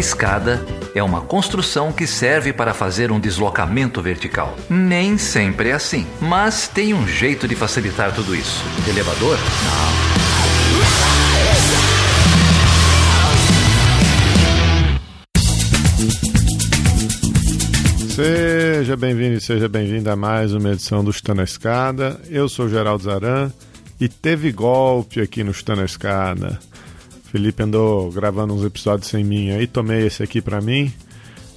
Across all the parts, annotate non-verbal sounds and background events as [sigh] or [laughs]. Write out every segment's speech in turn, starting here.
escada é uma construção que serve para fazer um deslocamento vertical. Nem sempre é assim, mas tem um jeito de facilitar tudo isso. Elevador? Não. Seja bem-vindo e seja bem-vinda a mais uma edição do Chutando a Escada. Eu sou Geraldo Zaran e teve golpe aqui no Chutando a Escada. Felipe andou gravando uns episódios sem mim aí, tomei esse aqui para mim.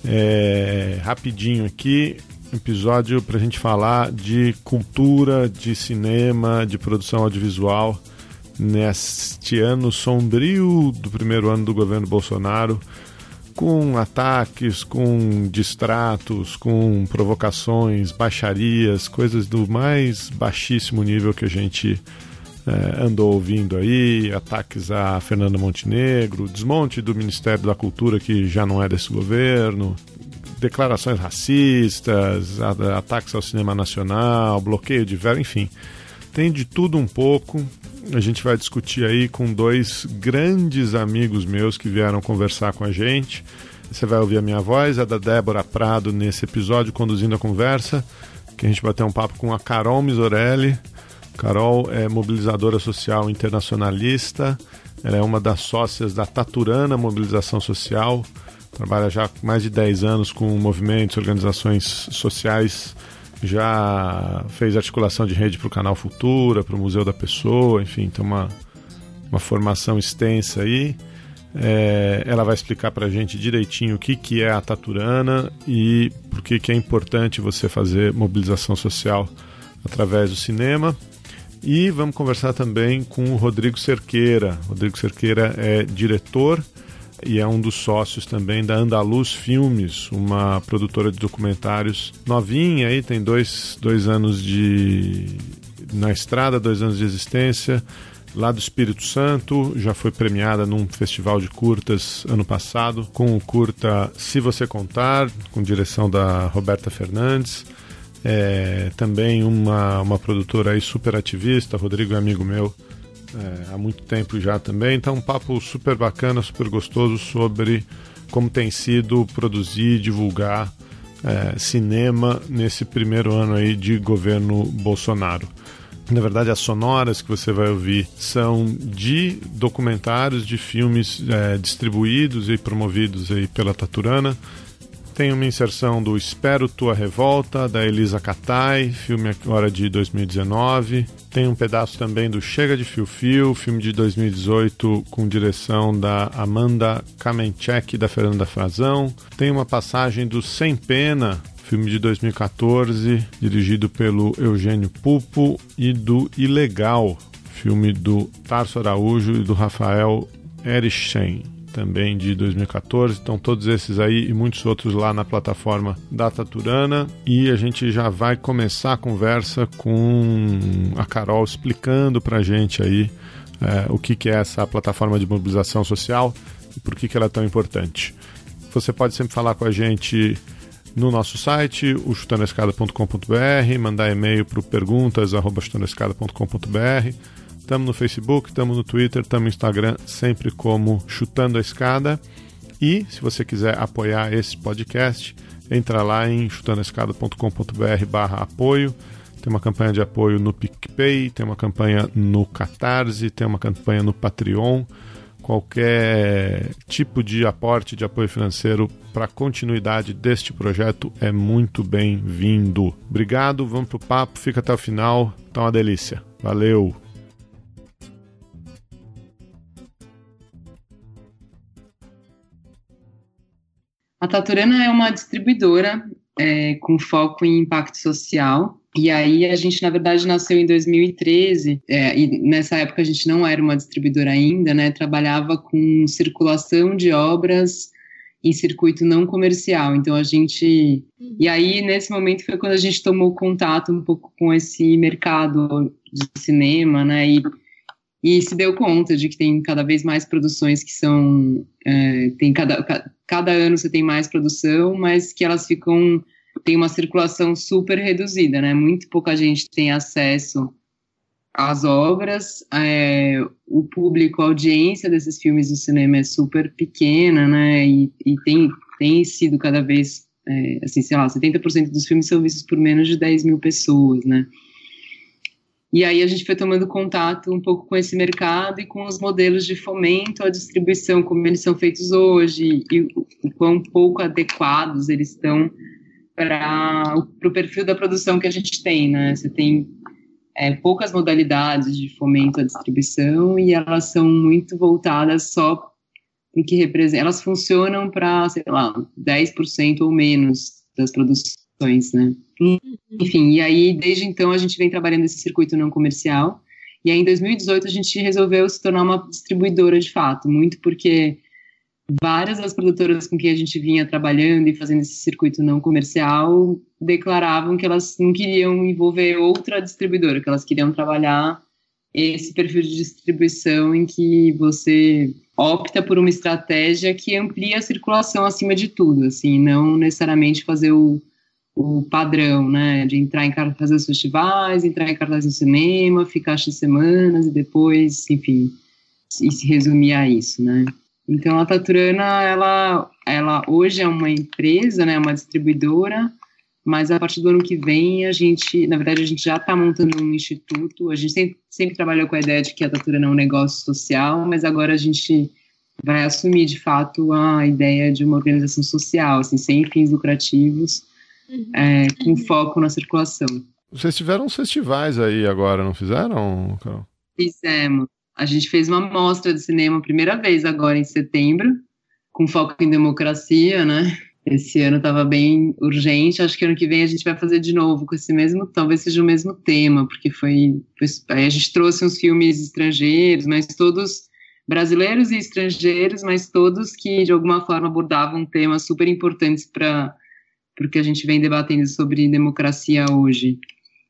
É, rapidinho aqui, episódio para a gente falar de cultura, de cinema, de produção audiovisual neste ano sombrio do primeiro ano do governo Bolsonaro, com ataques, com distratos, com provocações, baixarias, coisas do mais baixíssimo nível que a gente é, andou ouvindo aí, ataques a Fernando Montenegro, desmonte do Ministério da Cultura que já não é desse governo, declarações racistas, ataques ao cinema nacional, bloqueio de verba, enfim. Tem de tudo um pouco. A gente vai discutir aí com dois grandes amigos meus que vieram conversar com a gente. Você vai ouvir a minha voz, a da Débora Prado nesse episódio, conduzindo a conversa, que a gente vai ter um papo com a Carol Misorelli, Carol é mobilizadora social internacionalista, ela é uma das sócias da Taturana Mobilização Social, trabalha já há mais de 10 anos com movimentos, organizações sociais, já fez articulação de rede para o Canal Futura, para o Museu da Pessoa, enfim, tem uma, uma formação extensa aí. É, ela vai explicar para a gente direitinho o que, que é a Taturana e por que, que é importante você fazer mobilização social através do cinema. E vamos conversar também com o Rodrigo Cerqueira. Rodrigo Cerqueira é diretor e é um dos sócios também da Andaluz Filmes, uma produtora de documentários novinha aí, tem dois, dois anos de na estrada, dois anos de existência, lá do Espírito Santo, já foi premiada num festival de curtas ano passado, com o curta Se Você Contar, com direção da Roberta Fernandes é, também uma, uma produtora aí super ativista, Rodrigo é amigo meu é, há muito tempo já também, então um papo super bacana, super gostoso sobre como tem sido produzir, divulgar é, cinema nesse primeiro ano aí de governo Bolsonaro. Na verdade, as sonoras que você vai ouvir são de documentários, de filmes é, distribuídos e promovidos aí pela Taturana. Tem uma inserção do Espero Tua Revolta, da Elisa Katai, filme agora de 2019. Tem um pedaço também do Chega de Fio Fio, filme de 2018 com direção da Amanda Kamenchek e da Fernanda Frazão. Tem uma passagem do Sem Pena, filme de 2014, dirigido pelo Eugênio Pupo, e do Ilegal, filme do Tarso Araújo e do Rafael Erichen também de 2014. Então, todos esses aí e muitos outros lá na plataforma Data Turana. E a gente já vai começar a conversa com a Carol explicando para a gente aí é, o que, que é essa plataforma de mobilização social e por que, que ela é tão importante. Você pode sempre falar com a gente no nosso site, o mandar e-mail para perguntas.chutandoescada.com.br Estamos no Facebook, estamos no Twitter, estamos no Instagram, sempre como Chutando a Escada. E se você quiser apoiar esse podcast, entra lá em chutandoescada.com.br barra apoio. Tem uma campanha de apoio no PicPay, tem uma campanha no Catarse, tem uma campanha no Patreon. Qualquer tipo de aporte de apoio financeiro para a continuidade deste projeto é muito bem-vindo. Obrigado, vamos pro papo, fica até o final, tá uma delícia. Valeu! A Taturana é uma distribuidora é, com foco em impacto social. E aí a gente, na verdade, nasceu em 2013, é, e nessa época a gente não era uma distribuidora ainda, né? Trabalhava com circulação de obras em circuito não comercial. Então a gente. E aí, nesse momento, foi quando a gente tomou contato um pouco com esse mercado de cinema, né? E e se deu conta de que tem cada vez mais produções que são é, tem cada, cada ano você tem mais produção, mas que elas ficam tem uma circulação super reduzida, né? Muito pouca gente tem acesso às obras. É, o público, a audiência desses filmes do cinema é super pequena, né? E, e tem, tem sido cada vez, é, assim, sei lá, 70% dos filmes são vistos por menos de 10 mil pessoas, né? E aí a gente foi tomando contato um pouco com esse mercado e com os modelos de fomento à distribuição, como eles são feitos hoje, e o quão pouco adequados eles estão para o perfil da produção que a gente tem, né? Você tem é, poucas modalidades de fomento à distribuição e elas são muito voltadas só em que representam, elas funcionam para, sei lá, 10% ou menos das produções, né? Uhum. Enfim, e aí desde então a gente vem trabalhando nesse circuito não comercial. E aí em 2018 a gente resolveu se tornar uma distribuidora de fato, muito porque várias das produtoras com quem a gente vinha trabalhando e fazendo esse circuito não comercial declaravam que elas não queriam envolver outra distribuidora, que elas queriam trabalhar esse perfil de distribuição em que você opta por uma estratégia que amplia a circulação acima de tudo, assim, não necessariamente fazer o, o padrão, né, de entrar em cartazes festivais, entrar em cartazes no cinema, ficar X semanas e depois, enfim, e se resumir a isso, né. Então, a Taturana, ela, ela hoje é uma empresa, né, uma distribuidora, mas a partir do ano que vem, a gente, na verdade, a gente já está montando um instituto, a gente sempre, sempre trabalhou com a ideia de que a Taturana é um negócio social, mas agora a gente vai assumir, de fato, a ideia de uma organização social, assim, sem fins lucrativos, uhum. é, com uhum. foco na circulação. Vocês tiveram uns festivais aí agora, não fizeram, Carol? Fizemos. A gente fez uma mostra de cinema primeira vez agora em setembro, com foco em democracia, né? Esse ano estava bem urgente. Acho que ano que vem a gente vai fazer de novo com esse mesmo, talvez seja o mesmo tema, porque foi, foi aí a gente trouxe uns filmes estrangeiros, mas todos brasileiros e estrangeiros, mas todos que de alguma forma abordavam temas super importantes para porque a gente vem debatendo sobre democracia hoje.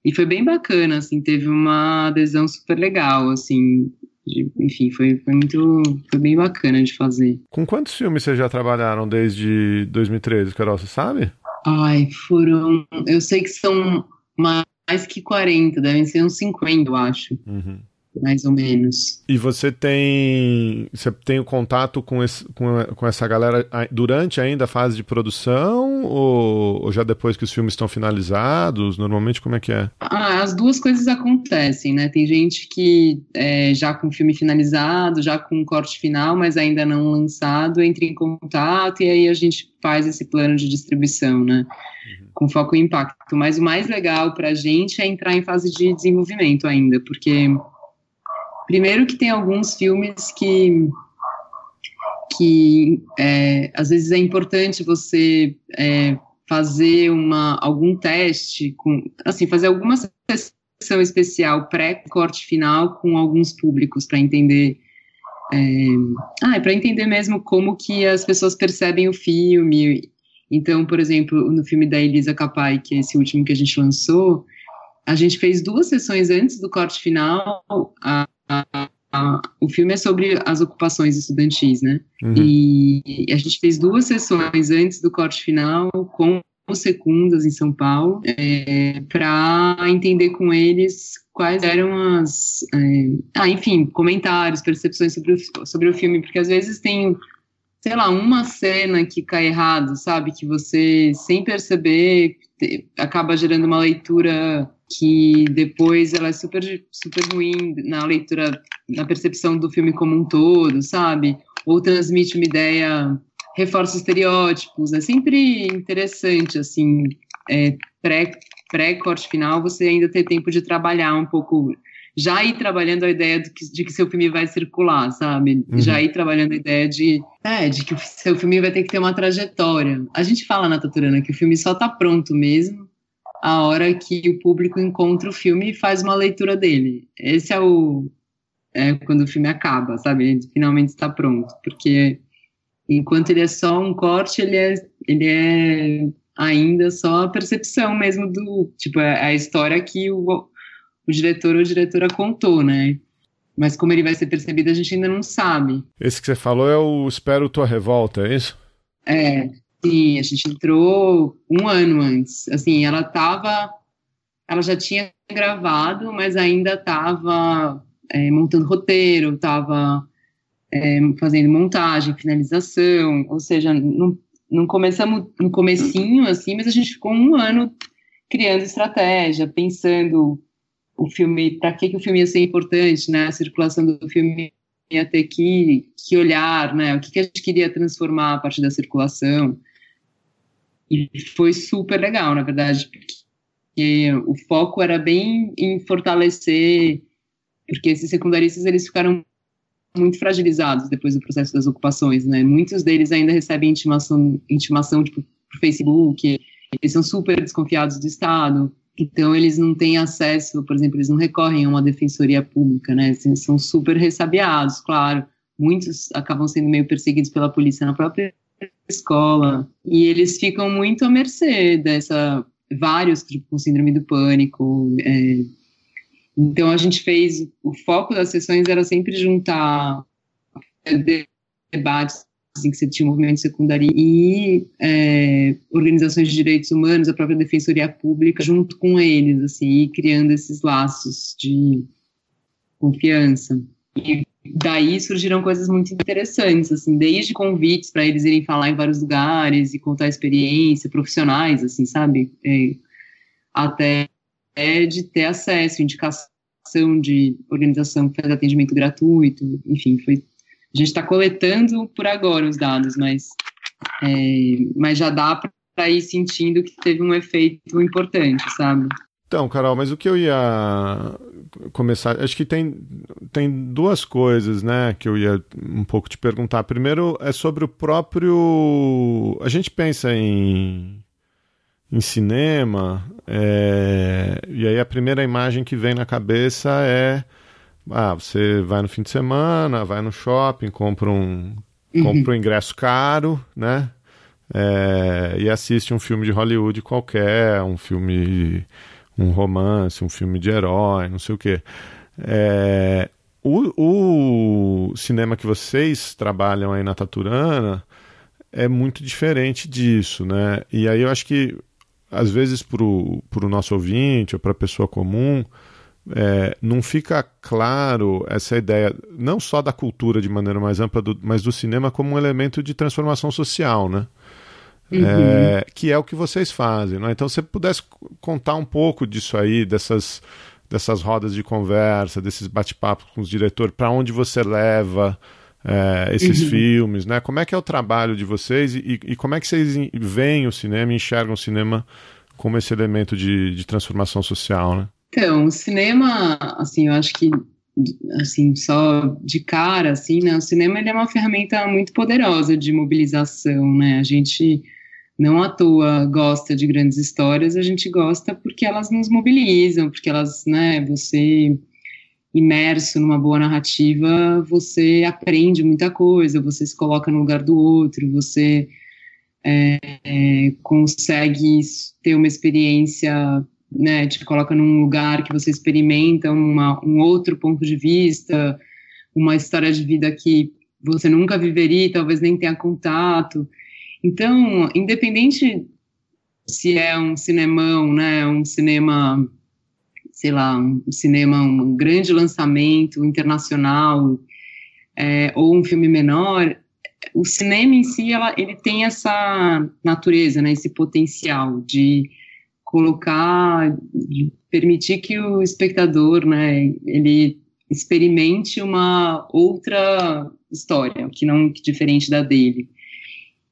E foi bem bacana, assim, teve uma adesão super legal, assim, de, enfim, foi, foi muito. Foi bem bacana de fazer. Com quantos filmes vocês já trabalharam desde 2013, Carol? Você sabe? Ai, foram. Eu sei que são mais que 40, devem ser uns 50, eu acho. Uhum mais ou menos. E você tem você tem o contato com, esse, com, com essa galera durante ainda a fase de produção ou, ou, já depois que os filmes estão finalizados? Normalmente como é que é? Ah, as duas coisas acontecem, né? Tem gente que é, já com o filme finalizado, já com o corte final, mas ainda não lançado, entra em contato e aí a gente faz esse plano de distribuição, né? Uhum. Com foco em impacto. Mas o mais legal para a gente é entrar em fase de desenvolvimento ainda, porque Primeiro que tem alguns filmes que que é, às vezes é importante você é, fazer uma, algum teste, com, assim, fazer alguma sessão especial pré-corte final com alguns públicos para entender é, ah, para entender mesmo como que as pessoas percebem o filme. Então, por exemplo, no filme da Elisa Capai, que é esse último que a gente lançou, a gente fez duas sessões antes do corte final. A, a, a, o filme é sobre as ocupações estudantis, né? Uhum. E a gente fez duas sessões antes do corte final com os secundas em São Paulo, é, para entender com eles quais eram as, é, ah, enfim, comentários, percepções sobre o, sobre o filme, porque às vezes tem, sei lá, uma cena que cai errado, sabe, que você, sem perceber, te, acaba gerando uma leitura que depois ela é super, super ruim na leitura, na percepção do filme como um todo, sabe? Ou transmite uma ideia, reforça estereótipos. É sempre interessante, assim, é, pré, pré-corte final, você ainda ter tempo de trabalhar um pouco já ir trabalhando a ideia de que, de que seu filme vai circular, sabe? Uhum. Já ir trabalhando a ideia de, é, de que o seu filme vai ter que ter uma trajetória. A gente fala na Taturana que o filme só tá pronto mesmo a hora que o público encontra o filme e faz uma leitura dele. Esse é o. É quando o filme acaba, sabe? Ele finalmente está pronto. Porque enquanto ele é só um corte, ele é, ele é ainda só a percepção mesmo do. Tipo, é a história que o, o diretor ou diretora contou, né? Mas como ele vai ser percebido, a gente ainda não sabe. Esse que você falou é o Espero Tua Revolta, é isso? É, Sim, a gente entrou um ano antes. Assim, ela tava. Ela já tinha gravado, mas ainda estava é, montando roteiro, estava é, fazendo montagem, finalização, ou seja, não, não começamos no comecinho, assim, mas a gente ficou um ano criando estratégia, pensando o filme, para que, que o filme ia ser importante, né, a circulação do filme ia ter que, que olhar, né, o que, que a gente queria transformar a partir da circulação, e foi super legal, na verdade, porque o foco era bem em fortalecer, porque esses secundaristas, eles ficaram muito fragilizados depois do processo das ocupações, né? Muitos deles ainda recebem intimação, intimação tipo, por Facebook, eles são super desconfiados do Estado, então eles não têm acesso, por exemplo, eles não recorrem a uma defensoria pública, né? Assim, são super ressabiados, claro. Muitos acabam sendo meio perseguidos pela polícia na própria escola e eles ficam muito à mercê dessa vários tipo com síndrome do pânico, é, então a gente fez, o foco das sessões era sempre juntar debates assim, que você tinha movimento secundário e é, organizações de direitos humanos, a própria defensoria pública, junto com eles, assim, criando esses laços de confiança. E daí surgiram coisas muito interessantes, assim, desde convites para eles irem falar em vários lugares e contar experiência, profissionais, assim, sabe? É, até de ter acesso, indicação de organização que faz atendimento gratuito, enfim, foi. A gente está coletando por agora os dados, mas, é, mas já dá para ir sentindo que teve um efeito importante, sabe? Então, Carol, mas o que eu ia começar, acho que tem, tem duas coisas, né, que eu ia um pouco te perguntar. Primeiro é sobre o próprio, a gente pensa em em cinema, é, e aí a primeira imagem que vem na cabeça é ah, você vai no fim de semana, vai no shopping, compra um, uhum. compra um ingresso caro, né? É, e assiste um filme de Hollywood qualquer, um filme, um romance, um filme de herói, não sei o quê. É, o, o cinema que vocês trabalham aí na Taturana é muito diferente disso, né? E aí eu acho que às vezes para o nosso ouvinte ou para a pessoa comum, é, não fica claro essa ideia, não só da cultura de maneira mais ampla, do, mas do cinema como um elemento de transformação social, né? Uhum. É, que é o que vocês fazem. Né? Então, se você pudesse contar um pouco disso aí, dessas, dessas rodas de conversa, desses bate-papos com os diretores, para onde você leva é, esses uhum. filmes, né? Como é que é o trabalho de vocês e, e, como é que vocês veem o cinema, enxergam o cinema como esse elemento de, de transformação social, né? Então, o cinema, assim, eu acho que assim, só de cara, assim, né, o cinema ele é uma ferramenta muito poderosa de mobilização, né, a gente não à toa gosta de grandes histórias, a gente gosta porque elas nos mobilizam, porque elas, né, você imerso numa boa narrativa, você aprende muita coisa, você se coloca no lugar do outro, você é, é, consegue ter uma experiência, né, te coloca num lugar que você experimenta uma, um outro ponto de vista, uma história de vida que você nunca viveria, talvez nem tenha contato. Então, independente se é um cinemão, né, um cinema sei lá, um cinema, um grande lançamento internacional, é, ou um filme menor, o cinema em si, ela, ele tem essa natureza, né, esse potencial de colocar, de permitir que o espectador, né, ele experimente uma outra história, que não diferente da dele.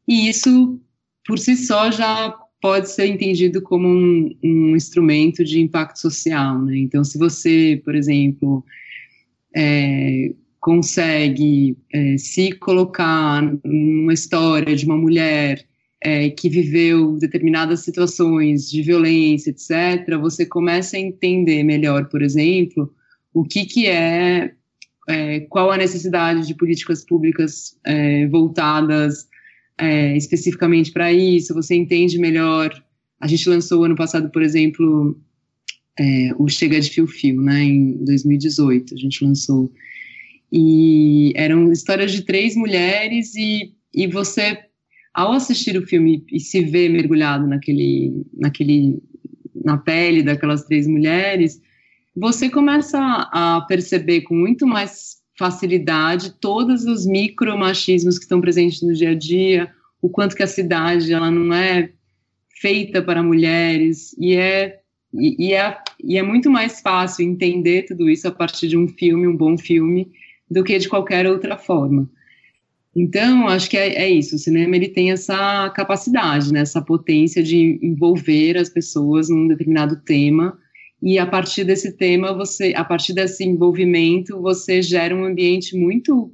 E isso, por si só, já pode ser entendido como um, um instrumento de impacto social. Né? Então, se você, por exemplo, é, consegue é, se colocar numa história de uma mulher é, que viveu determinadas situações de violência, etc., você começa a entender melhor, por exemplo, o que, que é, é qual a necessidade de políticas públicas é, voltadas é, especificamente para isso, você entende melhor. A gente lançou ano passado, por exemplo, é, o Chega de Fio Fio, né, em 2018, a gente lançou. E eram histórias de três mulheres e, e você, ao assistir o filme e se ver mergulhado naquele, naquele, na pele daquelas três mulheres, você começa a perceber com muito mais facilidade todos os micromachismos que estão presentes no dia a dia, o quanto que a cidade ela não é feita para mulheres e é e, e, é, e é muito mais fácil entender tudo isso a partir de um filme, um bom filme, do que de qualquer outra forma. Então, acho que é, é, isso. O cinema ele tem essa capacidade, né, essa potência de envolver as pessoas num determinado tema e a partir desse tema, você, a partir desse envolvimento, você gera um ambiente muito,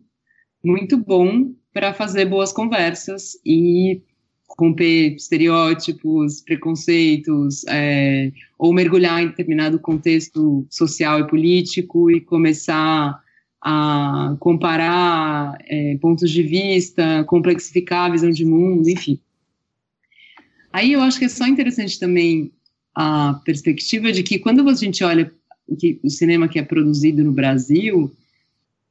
muito bom para fazer boas conversas e romper estereótipos, preconceitos, é, ou mergulhar em determinado contexto social e político e começar a comparar é, pontos de vista, complexificar a visão de mundo, enfim. Aí eu acho que é só interessante também a perspectiva de que quando a gente olha que, o cinema que é produzido no Brasil,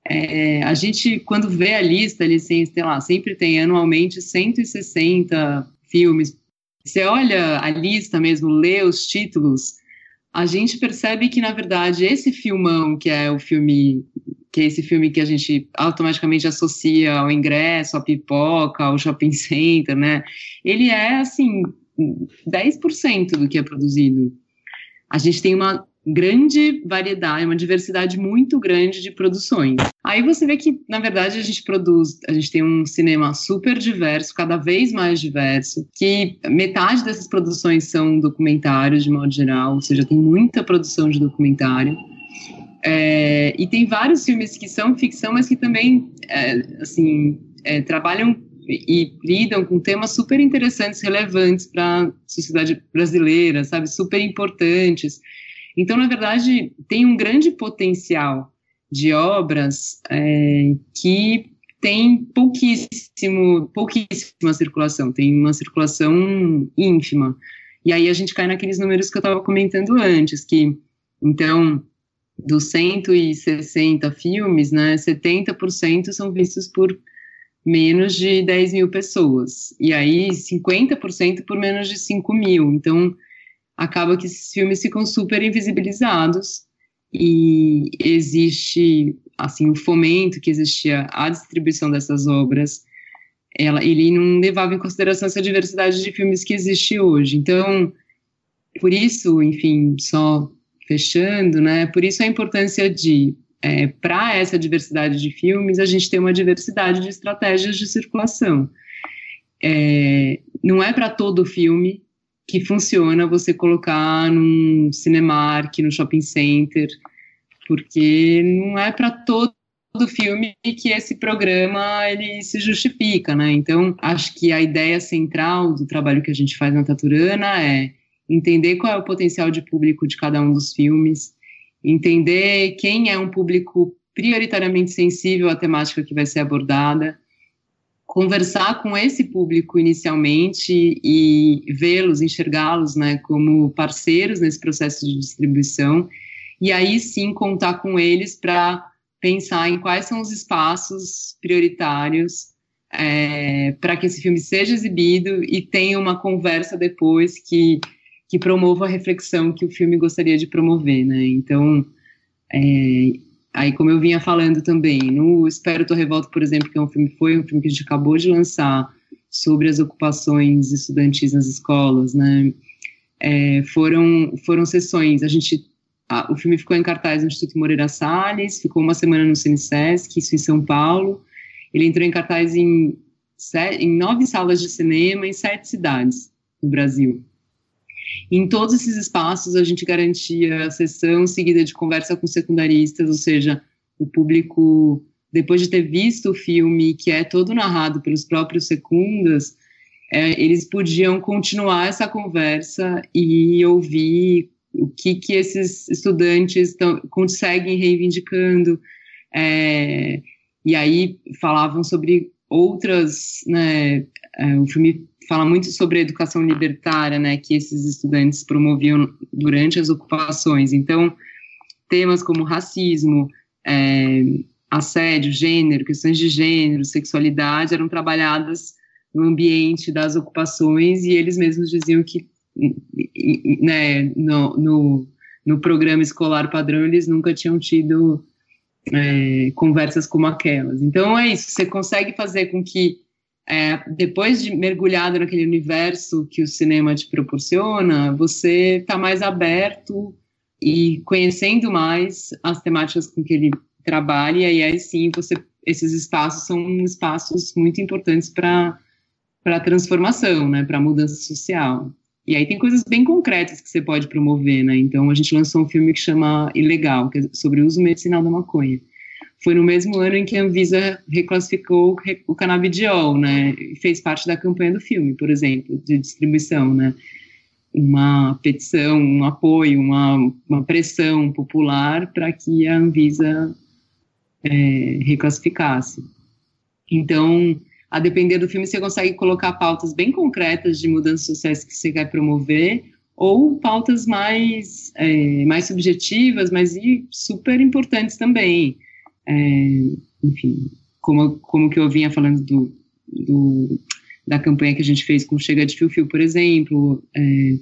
é, a gente, quando vê a lista, ele sei lá, sempre tem anualmente 160 filmes. Você olha a lista mesmo, lê os títulos, a gente percebe que, na verdade, esse filmão, que é o filme que é esse filme que a gente automaticamente associa ao ingresso, à pipoca, ao shopping [laughs] center, né? Ele é, assim, 10% do que é produzido. A gente tem uma grande variedade, uma diversidade muito grande de produções. Aí você vê que, na verdade, a gente produz, a gente tem um cinema super diverso, cada vez mais diverso, que metade dessas produções são documentários, de modo geral, ou seja, tem muita produção de documentário. É, e tem vários filmes que são ficção, mas que também, é, assim, é, trabalham e lidam com temas super interessantes, relevantes para a sociedade brasileira, sabe, super importantes. Então, na verdade, tem um grande potencial de obras é, que tem pouquíssimo, pouquíssima circulação, tem uma circulação ínfima. E aí a gente cai naqueles números que eu estava comentando antes, que, então, dos 160 filmes, né, 70% são vistos por menos de 10 mil pessoas. E aí 50% por menos de 5 mil. Então, acaba que esses filmes ficam super invisibilizados e existe, assim, o fomento que existia à distribuição dessas obras, ela, ele não levava em consideração essa diversidade de filmes que existe hoje. Então, por isso, enfim, só fechando, né? Por isso a importância de, é, para essa diversidade de filmes, a gente ter uma diversidade de estratégias de circulação. É, não é para todo filme que funciona você colocar num Cinemark, no shopping center, porque não é para todo filme que esse programa ele se justifica, né? Então, acho que a ideia central do trabalho que a gente faz na Taturana é entender qual é o potencial de público de cada um dos filmes, entender quem é um público prioritariamente sensível à temática que vai ser abordada, conversar com esse público inicialmente e vê-los, enxergá-los, né, como parceiros nesse processo de distribuição, e aí sim contar com eles para pensar em quais são os espaços prioritários é, para que esse filme seja exibido e tenha uma conversa depois que que promova a reflexão que o filme gostaria de promover, né? Então, é, aí como eu vinha falando também, no Espero Tua Revolta, por exemplo, que é um filme, foi um filme que a gente acabou de lançar sobre as ocupações estudantis nas escolas, né? É, foram, foram sessões, a gente, a, o filme ficou em cartaz no Instituto Moreira Salles, ficou uma semana no Cinesesc, isso em São Paulo, ele entrou em cartaz em, em nove salas de cinema em sete cidades no Brasil. Em todos esses espaços, a gente garantia a sessão seguida de conversa com secundaristas, ou seja, o público, depois de ter visto o filme, que é todo narrado pelos próprios secundas, é, eles podiam continuar essa conversa e ouvir o que, que esses estudantes tão, conseguem reivindicando. É, e aí falavam sobre outras, né, é, o filme fala muito sobre a educação libertária, né, que esses estudantes promoviam durante as ocupações. Então, temas como racismo, é, assédio, gênero, questões de gênero, sexualidade eram trabalhadas no ambiente das ocupações e eles mesmos diziam que, né, no, no no programa escolar padrão eles nunca tinham tido é, conversas como aquelas. Então é isso, você consegue fazer com que é, depois de mergulhado naquele universo que o cinema te proporciona, você está mais aberto e conhecendo mais as temáticas com que ele trabalha, e aí sim você, esses espaços são espaços muito importantes para a transformação, né, para a mudança social. E aí tem coisas bem concretas que você pode promover, né? Então a gente lançou um filme que chama Ilegal, que é sobre o uso medicinal da maconha. Foi no mesmo ano em que a Anvisa reclassificou o canabidiol, né? Fez parte da campanha do filme, por exemplo, de distribuição, né? Uma petição, um apoio, uma, uma pressão popular para que a Anvisa é, reclassificasse. Então, a depender do filme, você consegue colocar pautas bem concretas de mudanças sociais que você quer promover, ou pautas mais, é, mais subjetivas, mas e super importantes também. É, enfim, como, como que eu vinha falando do, do, da campanha que a gente fez com Chega de Fio Fio, por exemplo, é,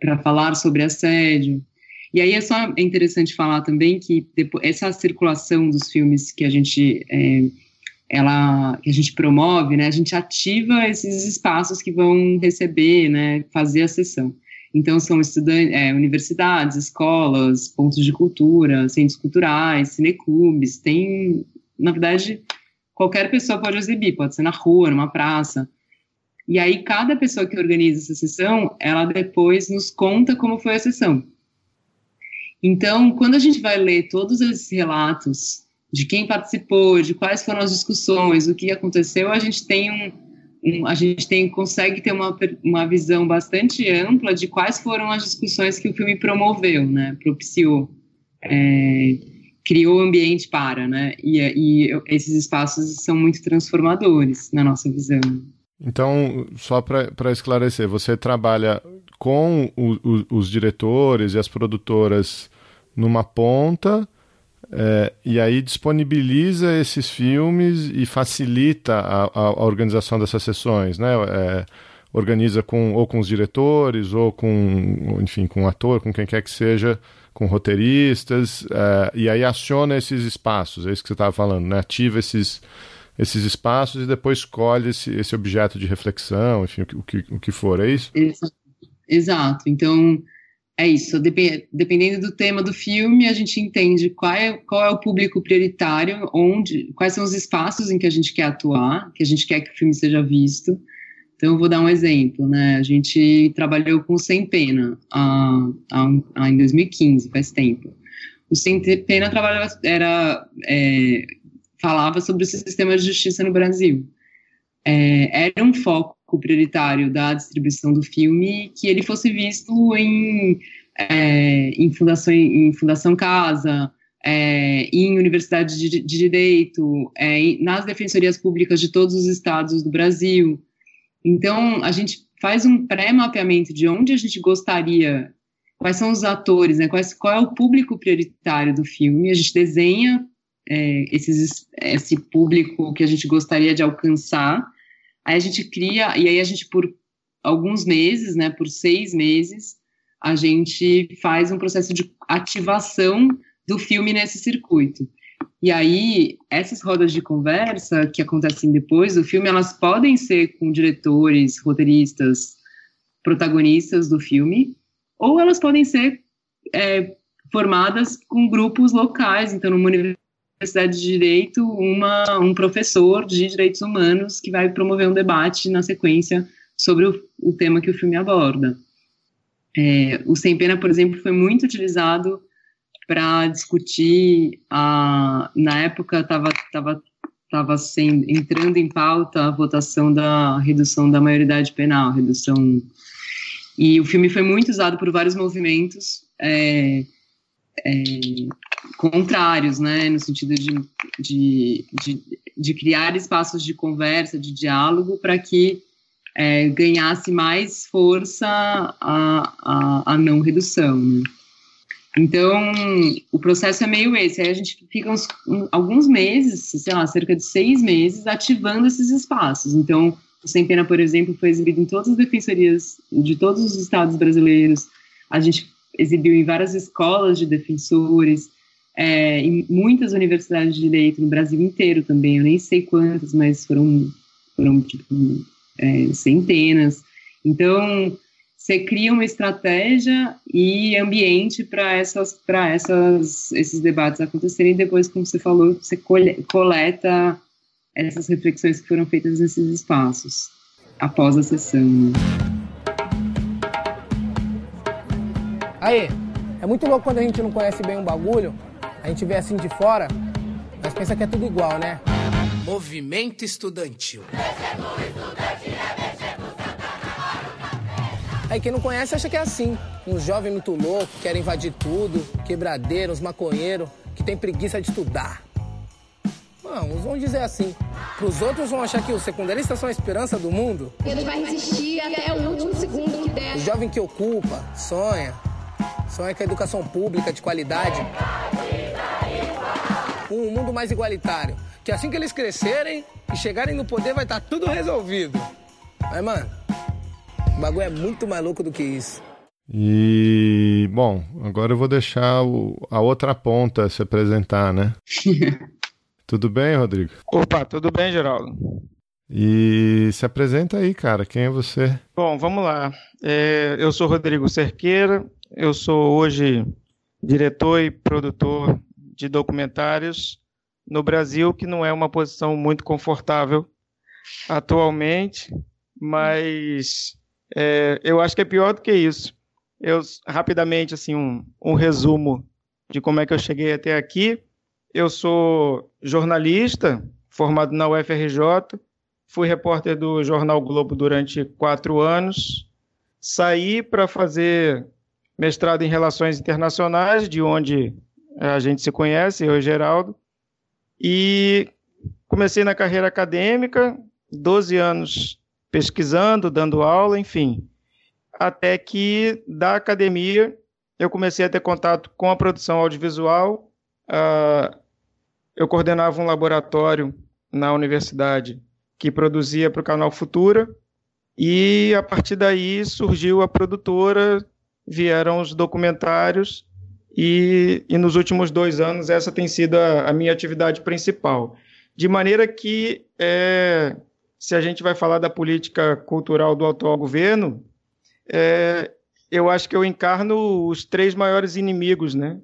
para falar sobre assédio. E aí é só interessante falar também que depois, essa circulação dos filmes que a gente é, ela que a gente promove, né, a gente ativa esses espaços que vão receber, né, fazer a sessão. Então são estudantes, é, universidades, escolas, pontos de cultura, centros culturais, cineclubes, tem, na verdade, qualquer pessoa pode exibir, pode ser na rua, numa praça. E aí cada pessoa que organiza essa sessão, ela depois nos conta como foi a sessão. Então, quando a gente vai ler todos esses relatos de quem participou, de quais foram as discussões, o que aconteceu, a gente tem um, a gente tem consegue ter uma, uma visão bastante ampla de quais foram as discussões que o filme promoveu, né, propiciou, é, criou ambiente para, né, e, e esses espaços são muito transformadores na nossa visão. Então, só para esclarecer, você trabalha com o, o, os diretores e as produtoras numa ponta é, e aí disponibiliza esses filmes e facilita a, a, a organização dessas sessões, né? É, organiza com ou com os diretores ou com, enfim, com o ator, com quem quer que seja, com roteiristas, é, e aí aciona esses espaços, é isso que você estava falando, né? Ativa esses esses espaços e depois escolhe esse, esse objeto de reflexão, enfim, o que, o que, o que for, é isso? Exato. Então, é isso, dependendo do tema do filme, a gente entende qual é, qual é o público prioritário, onde, quais são os espaços em que a gente quer atuar, que a gente quer que o filme seja visto. Então, eu vou dar um exemplo, né? A gente trabalhou com o Sem Pena a, a, a, em 2015, faz tempo. O Sem Pena trabalhava, era, é, falava sobre o sistema de justiça no Brasil. É, era um foco prioritário da distribuição do filme que ele fosse visto em, é, em, fundação, em Fundação Casa, é, em universidades de, de direito, é, nas defensorias públicas de todos os estados do Brasil. Então, a gente faz um pré-mapeamento de onde a gente gostaria, quais são os atores, né, quais, qual é o público prioritário do filme, a gente desenha é, esses, esse público que a gente gostaria de alcançar, Aí a gente cria, e aí a gente, por alguns meses, né, por seis meses, a gente faz um processo de ativação do filme nesse circuito. E aí, essas rodas de conversa que acontecem depois do filme, elas podem ser com diretores, roteiristas, protagonistas do filme, ou elas podem ser é, formadas com grupos locais. Então, numa Universidade de Direito uma, um professor de direitos humanos que vai promover um debate na sequência sobre o, o tema que o filme aborda. É, o Sem Pena, por exemplo, foi muito utilizado para discutir, a, na época estava tava, tava sendo, entrando em pauta a votação da redução da maioridade penal, redução... E o filme foi muito usado por vários movimentos, é, é, contrários, né, no sentido de, de, de, de, criar espaços de conversa, de diálogo, para que é, ganhasse mais força a, a, a não redução. Né? Então, o processo é meio esse, aí a gente fica uns, alguns meses, sei lá, cerca de seis meses, ativando esses espaços. Então, o Sem Pena, por exemplo, foi exibido em todas as defensorias de todos os estados brasileiros, a gente exibiu em várias escolas de defensores, é, em muitas universidades de direito no Brasil inteiro também, eu nem sei quantas, mas foram, foram tipo, é, centenas. Então, você cria uma estratégia e ambiente para essas, essas, esses debates acontecerem. E depois, como você falou, você coleta essas reflexões que foram feitas nesses espaços após a sessão. Aí, é muito louco quando a gente não conhece bem um bagulho, a gente vê assim de fora, mas pensa que é tudo igual, né? Movimento Estudantil. Aí quem não conhece acha que é assim. Uns jovens muito loucos, querem invadir tudo, quebradeiros, uns maconheiros, que tem preguiça de estudar. Não, uns vão dizer assim. Pros outros vão achar que os secundaristas são a esperança do mundo. Ele vai resistir até o último segundo que der. O jovem que ocupa, sonha, sonha com a educação pública de qualidade. Um mundo mais igualitário. Que assim que eles crescerem e chegarem no poder vai estar tá tudo resolvido. Mas, mano, o bagulho é muito mais louco do que isso. E, bom, agora eu vou deixar o, a outra ponta se apresentar, né? [laughs] tudo bem, Rodrigo? Opa, tudo bem, Geraldo? E se apresenta aí, cara, quem é você? Bom, vamos lá. É, eu sou Rodrigo Cerqueira, eu sou hoje diretor e produtor de documentários no Brasil, que não é uma posição muito confortável atualmente, mas é, eu acho que é pior do que isso. Eu rapidamente assim um, um resumo de como é que eu cheguei até aqui. Eu sou jornalista, formado na UFRJ, fui repórter do jornal Globo durante quatro anos, saí para fazer mestrado em Relações Internacionais, de onde a gente se conhece, eu e Geraldo, e comecei na carreira acadêmica, 12 anos pesquisando, dando aula, enfim, até que da academia eu comecei a ter contato com a produção audiovisual. Uh, eu coordenava um laboratório na universidade que produzia para o canal Futura, e a partir daí surgiu a produtora vieram os documentários e, e nos últimos dois anos essa tem sido a, a minha atividade principal. De maneira que, é, se a gente vai falar da política cultural do atual governo, é, eu acho que eu encarno os três maiores inimigos né,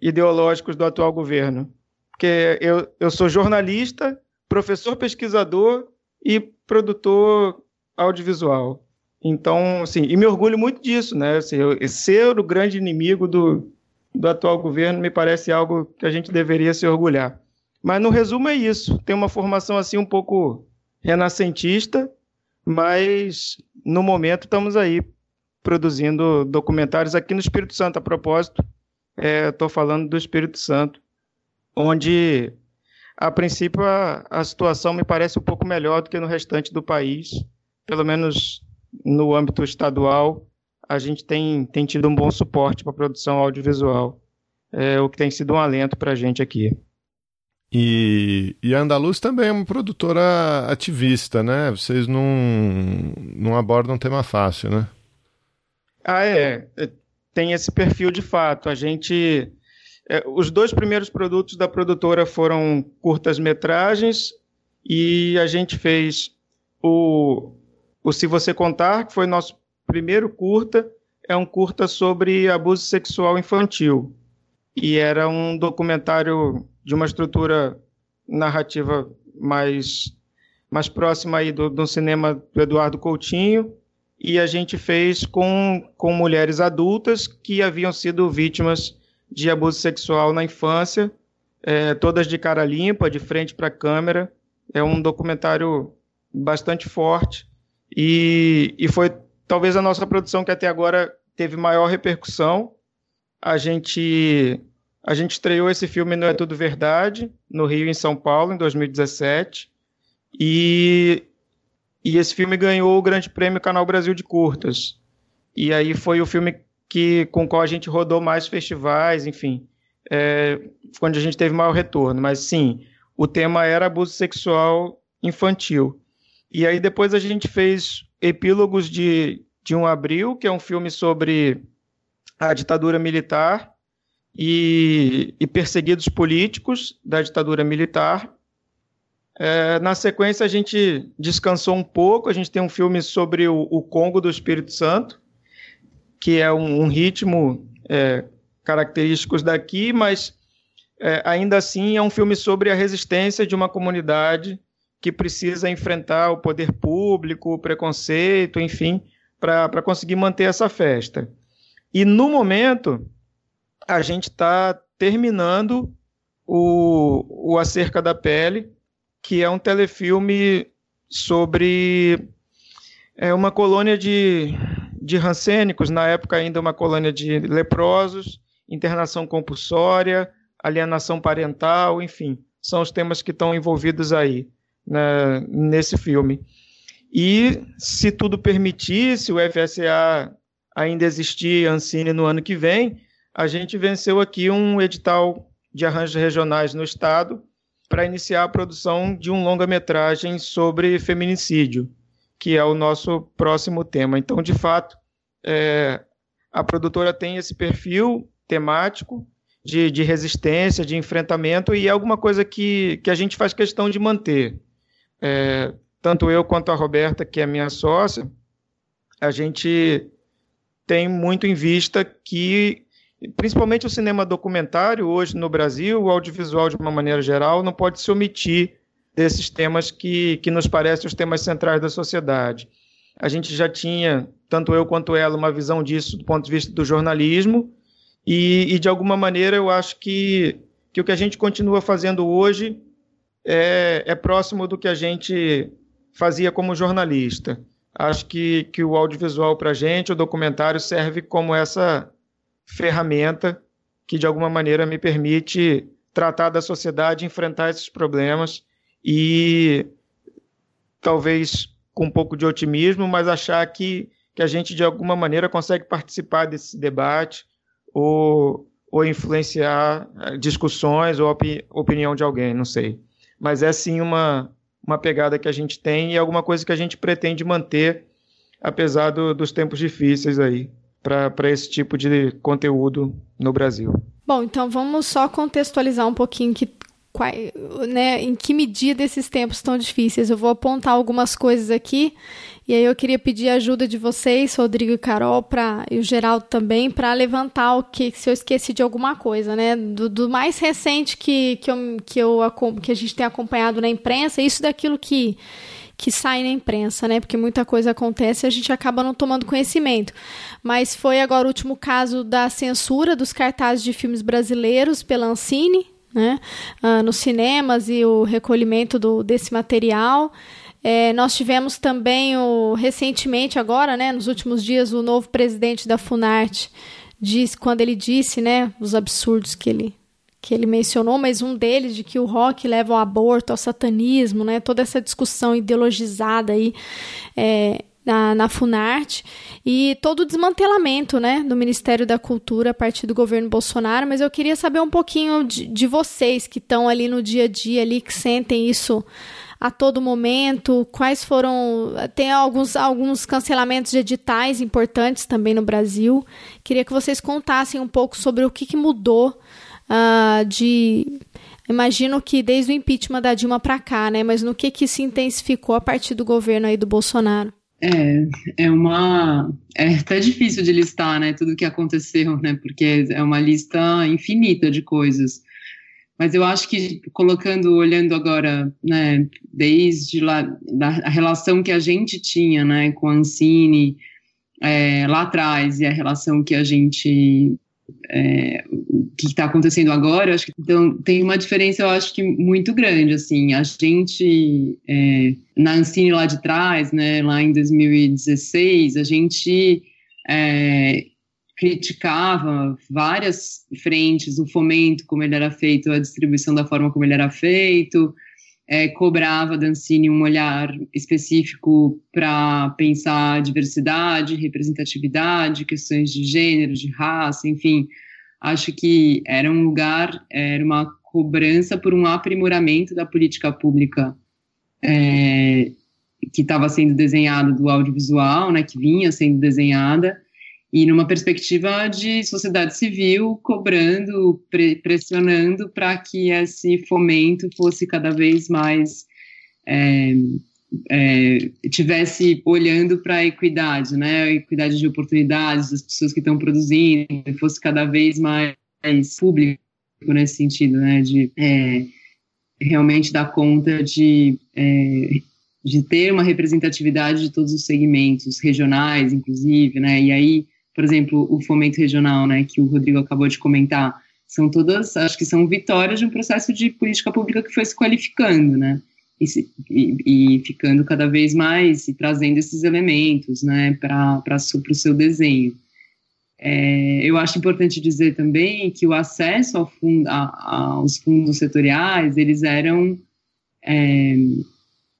ideológicos do atual governo. Porque eu, eu sou jornalista, professor pesquisador e produtor audiovisual. Então, assim, e me orgulho muito disso, né? Assim, eu, ser o grande inimigo do, do atual governo me parece algo que a gente deveria se orgulhar. Mas no resumo é isso. Tem uma formação assim um pouco renascentista, mas no momento estamos aí produzindo documentários aqui no Espírito Santo. A propósito, estou é, falando do Espírito Santo, onde a princípio a, a situação me parece um pouco melhor do que no restante do país, pelo menos no âmbito estadual, a gente tem, tem tido um bom suporte para a produção audiovisual, é, o que tem sido um alento para a gente aqui. E, e a Andaluz também é uma produtora ativista, né? Vocês não, não abordam um tema fácil, né? Ah, é. é tem esse perfil de fato. A gente. É, os dois primeiros produtos da produtora foram curtas-metragens e a gente fez o o Se Você Contar, que foi nosso primeiro curta, é um curta sobre abuso sexual infantil. E era um documentário de uma estrutura narrativa mais, mais próxima aí do, do cinema do Eduardo Coutinho. E a gente fez com, com mulheres adultas que haviam sido vítimas de abuso sexual na infância, é, todas de cara limpa, de frente para a câmera. É um documentário bastante forte e, e foi talvez a nossa produção que até agora teve maior repercussão. A gente, a gente estreou esse filme no É Tudo Verdade, no Rio e em São Paulo, em 2017. E, e esse filme ganhou o Grande Prêmio Canal Brasil de Curtas. E aí foi o filme que, com qual a gente rodou mais festivais, enfim, é, onde a gente teve maior retorno. Mas sim, o tema era abuso sexual infantil. E aí depois a gente fez Epílogos de, de um Abril, que é um filme sobre a ditadura militar e, e perseguidos políticos da ditadura militar. É, na sequência, a gente descansou um pouco. A gente tem um filme sobre o, o Congo do Espírito Santo, que é um, um ritmo é, característico daqui, mas é, ainda assim é um filme sobre a resistência de uma comunidade que precisa enfrentar o poder público, o preconceito, enfim, para conseguir manter essa festa. E no momento, a gente está terminando o, o Acerca da Pele, que é um telefilme sobre é, uma colônia de, de rancênicos, na época ainda uma colônia de leprosos, internação compulsória, alienação parental, enfim, são os temas que estão envolvidos aí né, nesse filme. E se tudo permitir, se o FSA ainda existir, Ancine no ano que vem, a gente venceu aqui um edital de arranjos regionais no estado para iniciar a produção de um longa-metragem sobre feminicídio, que é o nosso próximo tema. Então, de fato, é, a produtora tem esse perfil temático de, de resistência, de enfrentamento, e é alguma coisa que, que a gente faz questão de manter. É, tanto eu quanto a Roberta, que é minha sócia, a gente tem muito em vista que, principalmente o cinema documentário, hoje no Brasil, o audiovisual de uma maneira geral, não pode se omitir desses temas que, que nos parecem os temas centrais da sociedade. A gente já tinha, tanto eu quanto ela, uma visão disso do ponto de vista do jornalismo, e, e de alguma maneira eu acho que, que o que a gente continua fazendo hoje é, é próximo do que a gente fazia como jornalista. Acho que, que o audiovisual para a gente, o documentário, serve como essa ferramenta que, de alguma maneira, me permite tratar da sociedade, enfrentar esses problemas e, talvez com um pouco de otimismo, mas achar que, que a gente, de alguma maneira, consegue participar desse debate ou, ou influenciar eh, discussões ou opi opinião de alguém, não sei mas é sim uma, uma pegada que a gente tem e alguma coisa que a gente pretende manter, apesar do, dos tempos difíceis aí, para esse tipo de conteúdo no Brasil. Bom, então vamos só contextualizar um pouquinho que, né, em que medida esses tempos estão difíceis. Eu vou apontar algumas coisas aqui e aí eu queria pedir a ajuda de vocês, Rodrigo e Carol, pra, e o Geraldo também, para levantar o que se eu esqueci de alguma coisa, né? Do, do, mais recente que, que, eu, que, eu, que a gente tem acompanhado na imprensa, isso daquilo que, que sai na imprensa, né? Porque muita coisa acontece e a gente acaba não tomando conhecimento. Mas foi agora o último caso da censura dos cartazes de filmes brasileiros pela Ancine, né? Ah, nos cinemas e o recolhimento do, desse material. É, nós tivemos também o, recentemente, agora, né, nos últimos dias, o novo presidente da Funarte, disse, quando ele disse né, os absurdos que ele, que ele mencionou, mas um deles de que o rock leva ao aborto, ao satanismo, né, toda essa discussão ideologizada aí. É, na, na Funarte e todo o desmantelamento né, do Ministério da Cultura a partir do governo Bolsonaro, mas eu queria saber um pouquinho de, de vocês que estão ali no dia a dia, ali, que sentem isso a todo momento? Quais foram. Tem alguns, alguns cancelamentos de editais importantes também no Brasil. Queria que vocês contassem um pouco sobre o que, que mudou uh, de. Imagino que desde o impeachment da Dilma para cá, né? Mas no que, que se intensificou a partir do governo aí do Bolsonaro? É, é uma. É até difícil de listar, né? Tudo que aconteceu, né? Porque é uma lista infinita de coisas. Mas eu acho que colocando, olhando agora, né, desde lá, da, a relação que a gente tinha, né, com a Ancine é, lá atrás e a relação que a gente é, que está acontecendo agora, acho que então, tem uma diferença, eu acho que muito grande, assim, a gente, é, na Ancine lá de trás, né, lá em 2016, a gente é, criticava várias frentes, o fomento, como ele era feito, a distribuição da forma como ele era feito, é, cobrava da Ancine um olhar específico para pensar diversidade, representatividade, questões de gênero, de raça, enfim. Acho que era um lugar, era uma cobrança por um aprimoramento da política pública é, que estava sendo desenhada do audiovisual, né, que vinha sendo desenhada, e numa perspectiva de sociedade civil cobrando, pre pressionando para que esse fomento fosse cada vez mais é, é, tivesse olhando para a equidade, né, equidade de oportunidades das pessoas que estão produzindo, fosse cada vez mais público nesse sentido, né, de é, realmente dar conta de é, de ter uma representatividade de todos os segmentos regionais, inclusive, né, e aí por exemplo, o fomento regional, né, que o Rodrigo acabou de comentar, são todas, acho que são vitórias de um processo de política pública que foi se qualificando, né, e, se, e, e ficando cada vez mais e trazendo esses elementos, né, para o seu desenho. É, eu acho importante dizer também que o acesso ao fundo, a, aos fundos setoriais, eles eram é,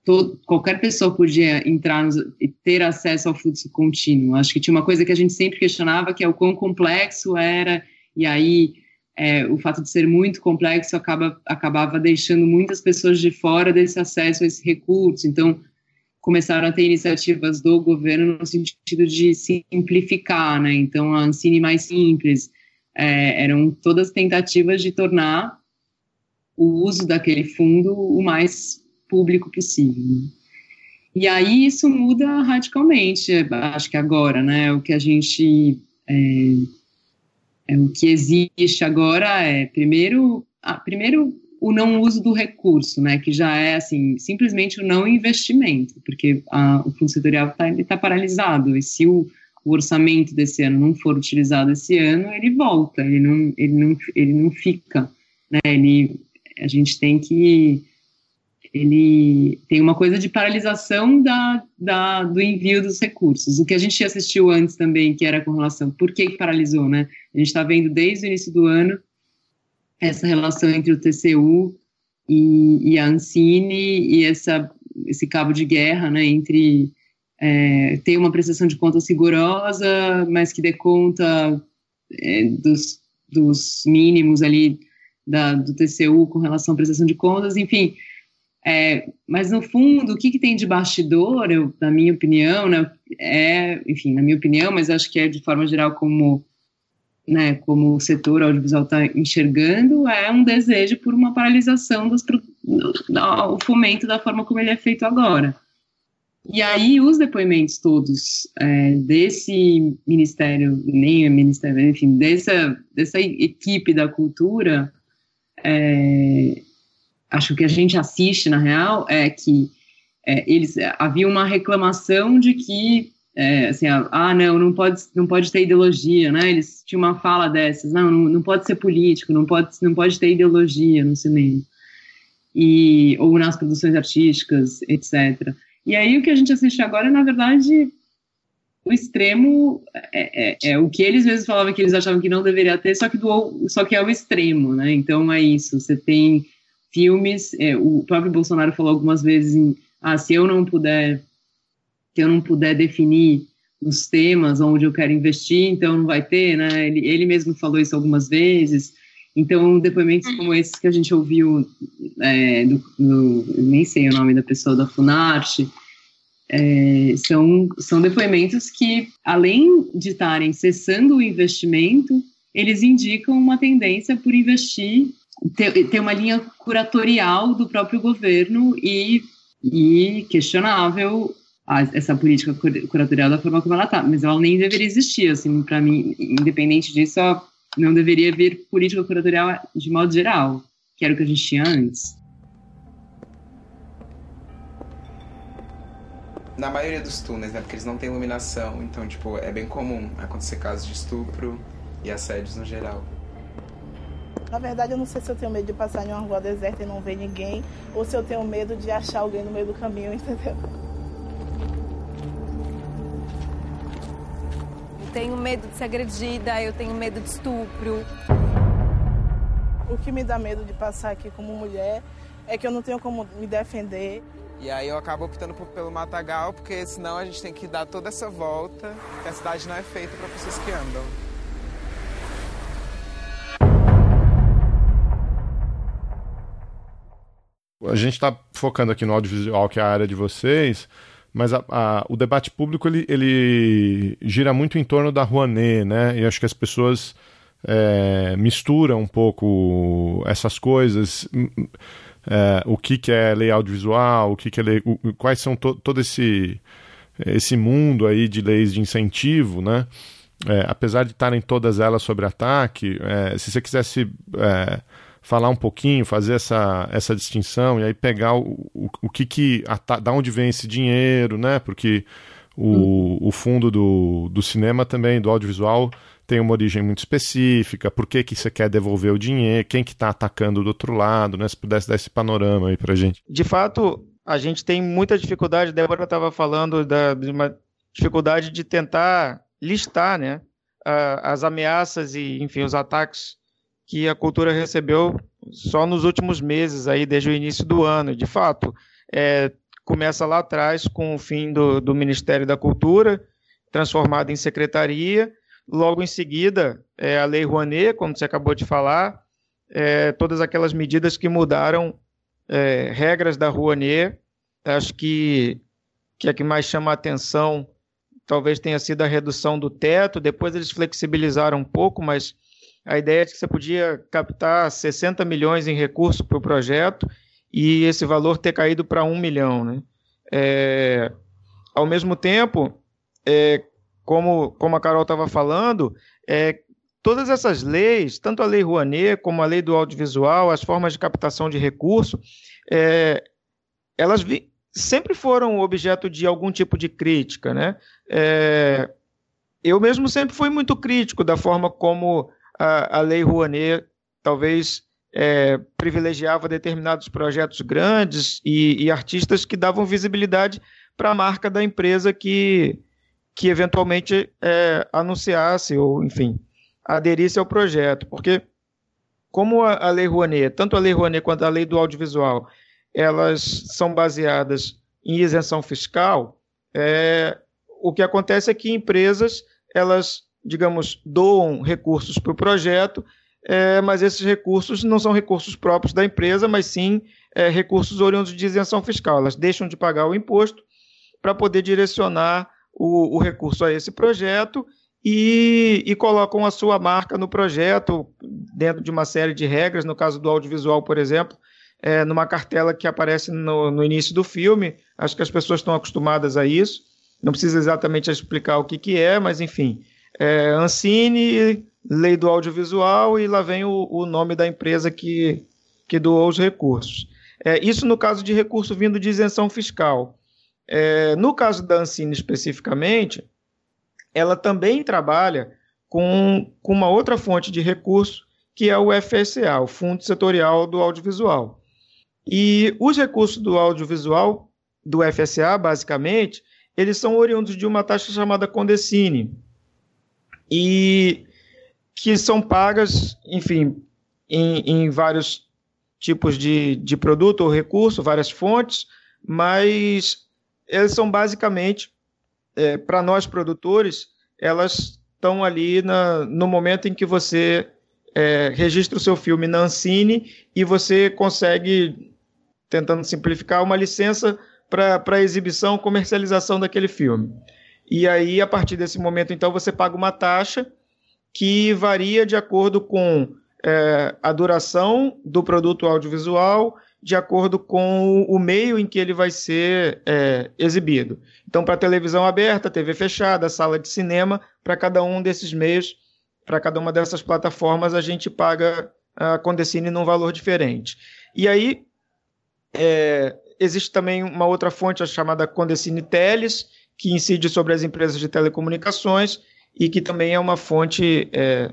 todo, qualquer pessoa podia entrar e ter acesso ao fluxo contínuo. Acho que tinha uma coisa que a gente sempre questionava, que é o quão complexo era, e aí é, o fato de ser muito complexo acaba, acabava deixando muitas pessoas de fora desse acesso a esse recurso. Então, começaram a ter iniciativas do governo no sentido de simplificar, né? Então, a Ancine mais simples, é, eram todas tentativas de tornar o uso daquele fundo o mais público possível. Né? E aí isso muda radicalmente, acho que agora, né? O que a gente. É, é, o que existe agora é, primeiro, primeiro, o não uso do recurso, né? Que já é, assim, simplesmente o não investimento, porque a, o fundo setorial está tá paralisado, e se o, o orçamento desse ano não for utilizado esse ano, ele volta, ele não, ele não, ele não fica, né? Ele, a gente tem que ele tem uma coisa de paralisação da, da, do envio dos recursos. O que a gente assistiu antes também, que era com relação, por que paralisou, né? A gente está vendo desde o início do ano essa relação entre o TCU e, e a Ancine e essa, esse cabo de guerra, né, entre é, ter uma prestação de contas rigorosa, mas que dê conta é, dos, dos mínimos ali da, do TCU com relação à prestação de contas, enfim, é, mas no fundo, o que, que tem de bastidor, eu, na minha opinião, né, é, enfim, na minha opinião, mas acho que é de forma geral como, né, como o setor audiovisual está enxergando, é um desejo por uma paralisação dos, o fomento da forma como ele é feito agora. E aí os depoimentos todos é, desse ministério, nem ministério, enfim, dessa, dessa equipe da cultura, é, acho que a gente assiste, na real, é que é, eles havia uma reclamação de que é, assim, ah, não, não pode, não pode ter ideologia, né? Eles tinham uma fala dessas, não, não, não pode ser político, não pode, não pode ter ideologia no cinema e ou nas produções artísticas, etc. E aí o que a gente assiste agora é, na verdade, o extremo é, é, é, o que eles mesmos falavam que eles achavam que não deveria ter, só que do, só que é o extremo, né? Então é isso. Você tem filmes. É, o próprio Bolsonaro falou algumas vezes em, ah, se eu não puder, se eu não puder definir os temas onde eu quero investir, então não vai ter, né? Ele, ele mesmo falou isso algumas vezes. Então, depoimentos como uhum. esses que a gente ouviu, é, do, do, nem sei o nome da pessoa da Funarte, é, são, são depoimentos que, além de estarem cessando o investimento, eles indicam uma tendência por investir ter, ter uma linha curatorial do próprio governo e, e questionável a, essa política curatorial da forma como ela está, mas ela nem deveria existir, assim, para mim, independente disso, não deveria vir política curatorial de modo geral, que era o que a gente tinha antes. Na maioria dos túneis, né, porque eles não têm iluminação, então, tipo, é bem comum acontecer casos de estupro e assédios no geral. Na verdade, eu não sei se eu tenho medo de passar em uma rua deserta e não ver ninguém, ou se eu tenho medo de achar alguém no meio do caminho, [laughs] entendeu? Eu tenho medo de ser agredida, eu tenho medo de estupro. O que me dá medo de passar aqui como mulher é que eu não tenho como me defender. E aí eu acabo optando por, pelo matagal, porque senão a gente tem que dar toda essa volta, que a cidade não é feita para pessoas que andam. A gente está focando aqui no audiovisual, que é a área de vocês, mas a, a, o debate público ele, ele, gira muito em torno da Rouanet, né? E acho que as pessoas é, misturam um pouco essas coisas. É, o que, que é lei audiovisual, o que, que é lei, o, quais são to, todo esse, esse mundo aí de leis de incentivo, né? É, apesar de estarem todas elas sobre ataque, é, se você quisesse é, falar um pouquinho, fazer essa, essa distinção e aí pegar o, o, o que que, da onde vem esse dinheiro, né? Porque o, hum. o fundo do, do cinema também, do audiovisual, tem uma origem muito específica, por que, que você quer devolver o dinheiro, quem que está atacando do outro lado, né? Se pudesse dar esse panorama aí pra gente. De fato, a gente tem muita dificuldade, Débora estava falando da, de uma dificuldade de tentar listar, né? as ameaças e, enfim, os ataques que a cultura recebeu só nos últimos meses, aí, desde o início do ano. De fato, é, começa lá atrás com o fim do, do Ministério da Cultura, transformado em secretaria. Logo em seguida, é, a Lei Rouanet, como você acabou de falar, é, todas aquelas medidas que mudaram é, regras da Rouanet. Acho que, que a que mais chama a atenção talvez tenha sido a redução do teto. Depois eles flexibilizaram um pouco, mas a ideia é que você podia captar 60 milhões em recurso para o projeto e esse valor ter caído para 1 milhão. Né? É, ao mesmo tempo, é, como, como a Carol estava falando, é, todas essas leis, tanto a Lei Rouanet como a Lei do Audiovisual, as formas de captação de recurso, é, elas vi, sempre foram objeto de algum tipo de crítica. Né? É, eu mesmo sempre fui muito crítico da forma como a, a Lei Rouanet talvez é, privilegiava determinados projetos grandes e, e artistas que davam visibilidade para a marca da empresa que, que eventualmente é, anunciasse ou, enfim, aderisse ao projeto. Porque, como a, a Lei Rouanet, tanto a Lei Rouanet quanto a Lei do Audiovisual, elas são baseadas em isenção fiscal, é, o que acontece é que empresas, elas digamos, doam recursos para o projeto, é, mas esses recursos não são recursos próprios da empresa, mas sim é, recursos oriundos de isenção fiscal. Elas deixam de pagar o imposto para poder direcionar o, o, recurso a esse projeto e, e, colocam a sua marca no projeto, dentro de uma série de regras. No caso do audiovisual, por exemplo, é, numa cartela que aparece no, no início do filme. Acho que as pessoas estão acostumadas a isso. Não precisa exatamente explicar o que, que é, mas enfim é, Ancine, lei do audiovisual, e lá vem o, o nome da empresa que, que doou os recursos. É, isso no caso de recurso vindo de isenção fiscal. É, no caso da Ancine especificamente, ela também trabalha com, com uma outra fonte de recurso, que é o FSA, o Fundo Setorial do Audiovisual. E os recursos do audiovisual, do FSA, basicamente, eles são oriundos de uma taxa chamada Condecine, e que são pagas, enfim, em, em vários tipos de, de produto ou recurso, várias fontes, mas elas são basicamente, é, para nós produtores, elas estão ali na, no momento em que você é, registra o seu filme na Ancine e você consegue, tentando simplificar, uma licença para exibição, comercialização daquele filme. E aí, a partir desse momento, então, você paga uma taxa que varia de acordo com é, a duração do produto audiovisual, de acordo com o meio em que ele vai ser é, exibido. Então, para televisão aberta, TV fechada, sala de cinema, para cada um desses meios, para cada uma dessas plataformas, a gente paga a Condecine num valor diferente. E aí, é, existe também uma outra fonte chamada Condecine Teles, que incide sobre as empresas de telecomunicações e que também é uma fonte é,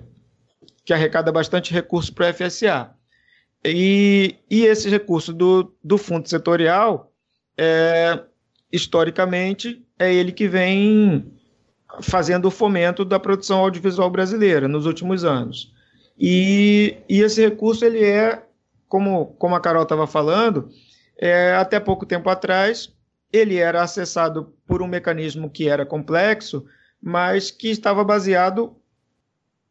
que arrecada bastante recurso para a FSA. E, e esse recurso do, do fundo setorial, é, historicamente, é ele que vem fazendo o fomento da produção audiovisual brasileira nos últimos anos. E, e esse recurso, ele é, como, como a Carol estava falando, é, até pouco tempo atrás, ele era acessado por um mecanismo que era complexo, mas que estava baseado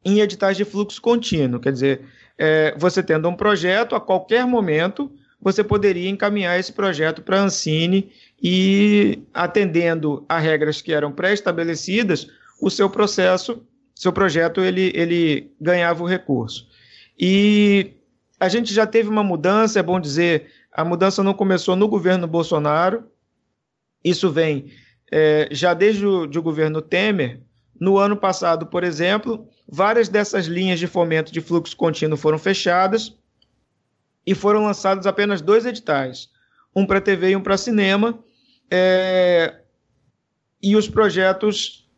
em editais de fluxo contínuo. Quer dizer, é, você tendo um projeto, a qualquer momento, você poderia encaminhar esse projeto para a Ancine e, atendendo a regras que eram pré-estabelecidas, o seu processo, seu projeto, ele, ele ganhava o recurso. E a gente já teve uma mudança, é bom dizer, a mudança não começou no governo Bolsonaro, isso vem é, já desde o de governo Temer. No ano passado, por exemplo, várias dessas linhas de fomento de fluxo contínuo foram fechadas e foram lançados apenas dois editais, um para TV e um para cinema, é, e os projetos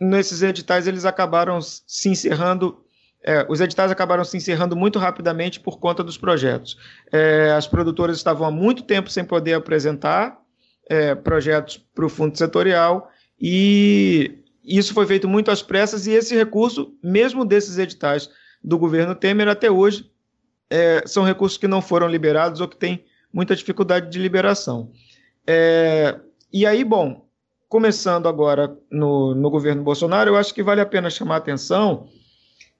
nesses editais eles acabaram se encerrando é, os editais acabaram se encerrando muito rapidamente por conta dos projetos. É, as produtoras estavam há muito tempo sem poder apresentar é, projetos para o fundo setorial e isso foi feito muito às pressas e esse recurso, mesmo desses editais do governo Temer, até hoje é, são recursos que não foram liberados ou que têm muita dificuldade de liberação. É, e aí, bom, começando agora no, no governo Bolsonaro, eu acho que vale a pena chamar a atenção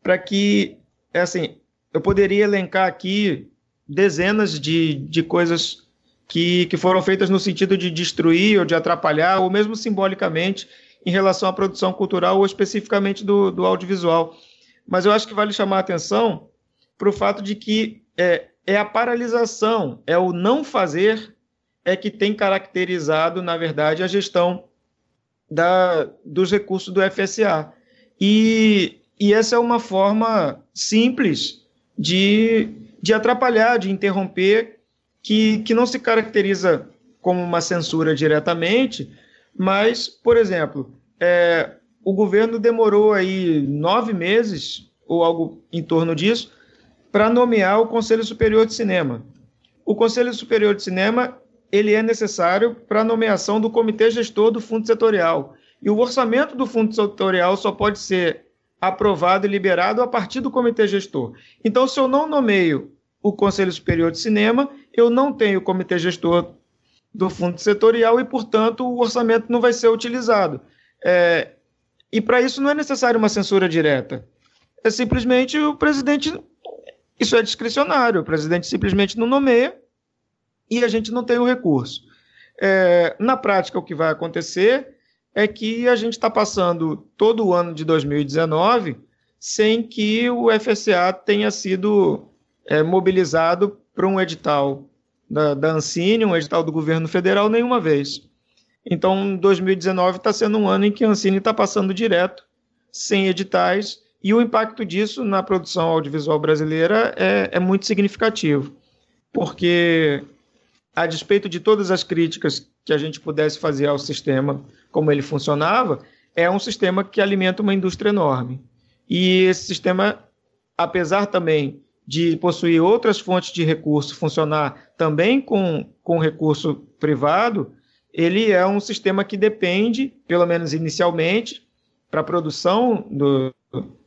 para que, é assim, eu poderia elencar aqui dezenas de, de coisas que, que foram feitas no sentido de destruir ou de atrapalhar, ou mesmo simbolicamente, em relação à produção cultural ou especificamente do, do audiovisual. Mas eu acho que vale chamar a atenção para o fato de que é, é a paralisação, é o não fazer, é que tem caracterizado, na verdade, a gestão da, dos recursos do FSA. E, e essa é uma forma simples de, de atrapalhar, de interromper, que, que não se caracteriza como uma censura diretamente, mas, por exemplo, é, o governo demorou aí nove meses, ou algo em torno disso, para nomear o Conselho Superior de Cinema. O Conselho Superior de Cinema ele é necessário para a nomeação do Comitê Gestor do Fundo Setorial. E o orçamento do Fundo Setorial só pode ser aprovado e liberado a partir do Comitê Gestor. Então, se eu não nomeio o Conselho Superior de Cinema, eu não tenho Comitê Gestor do Fundo Setorial e, portanto, o orçamento não vai ser utilizado. É, e para isso não é necessário uma censura direta. É simplesmente o presidente isso é discricionário, o presidente simplesmente não nomeia e a gente não tem o recurso. É, na prática, o que vai acontecer é que a gente está passando todo o ano de 2019 sem que o FSA tenha sido é, mobilizado para um edital da, da Ancine, um edital do governo federal, nenhuma vez. Então, 2019 está sendo um ano em que a Ancine está passando direto, sem editais, e o impacto disso na produção audiovisual brasileira é, é muito significativo, porque, a despeito de todas as críticas que a gente pudesse fazer ao sistema, como ele funcionava, é um sistema que alimenta uma indústria enorme. E esse sistema, apesar também de possuir outras fontes de recurso, funcionar também com, com recurso privado, ele é um sistema que depende, pelo menos inicialmente, para a produção do,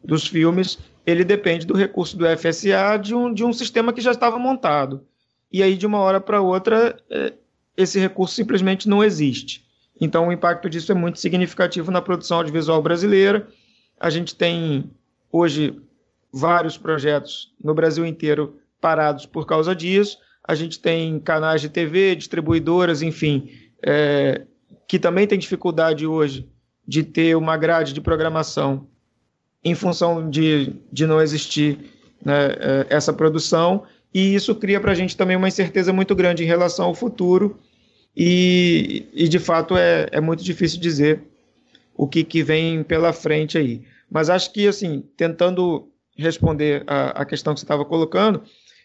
dos filmes, ele depende do recurso do FSA de um, de um sistema que já estava montado. E aí, de uma hora para outra, é, esse recurso simplesmente não existe. Então, o impacto disso é muito significativo na produção audiovisual brasileira. A gente tem hoje vários projetos no Brasil inteiro parados por causa disso. A gente tem canais de TV, distribuidoras, enfim, é, que também tem dificuldade hoje de ter uma grade de programação em função de, de não existir né, é, essa produção, e isso cria para a gente também uma incerteza muito grande em relação ao futuro, e, e de fato é, é muito difícil dizer o que, que vem pela frente aí. Mas acho que, assim, tentando responder a, a questão que você estava colocando,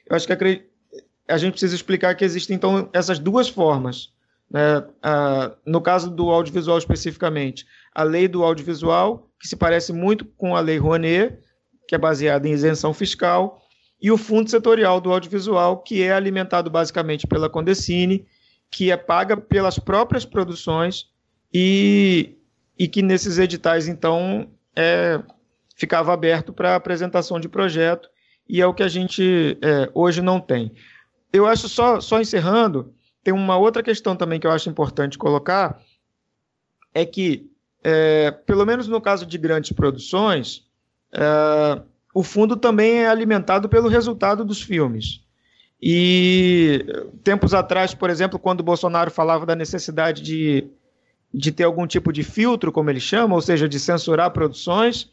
eu acho que a, a gente precisa explicar que existem, então, essas duas formas. Né? No caso do audiovisual especificamente, a lei do audiovisual, que se parece muito com a lei Rouanet, que é baseada em isenção fiscal, e o fundo setorial do audiovisual, que é alimentado basicamente pela Condecine, que é paga pelas próprias produções e, e que nesses editais, então, é, ficava aberto para apresentação de projeto, e é o que a gente é, hoje não tem. Eu acho, só, só encerrando, tem uma outra questão também que eu acho importante colocar, é que é, pelo menos no caso de grandes produções, é, o fundo também é alimentado pelo resultado dos filmes. E tempos atrás, por exemplo, quando o Bolsonaro falava da necessidade de, de ter algum tipo de filtro, como ele chama, ou seja, de censurar produções,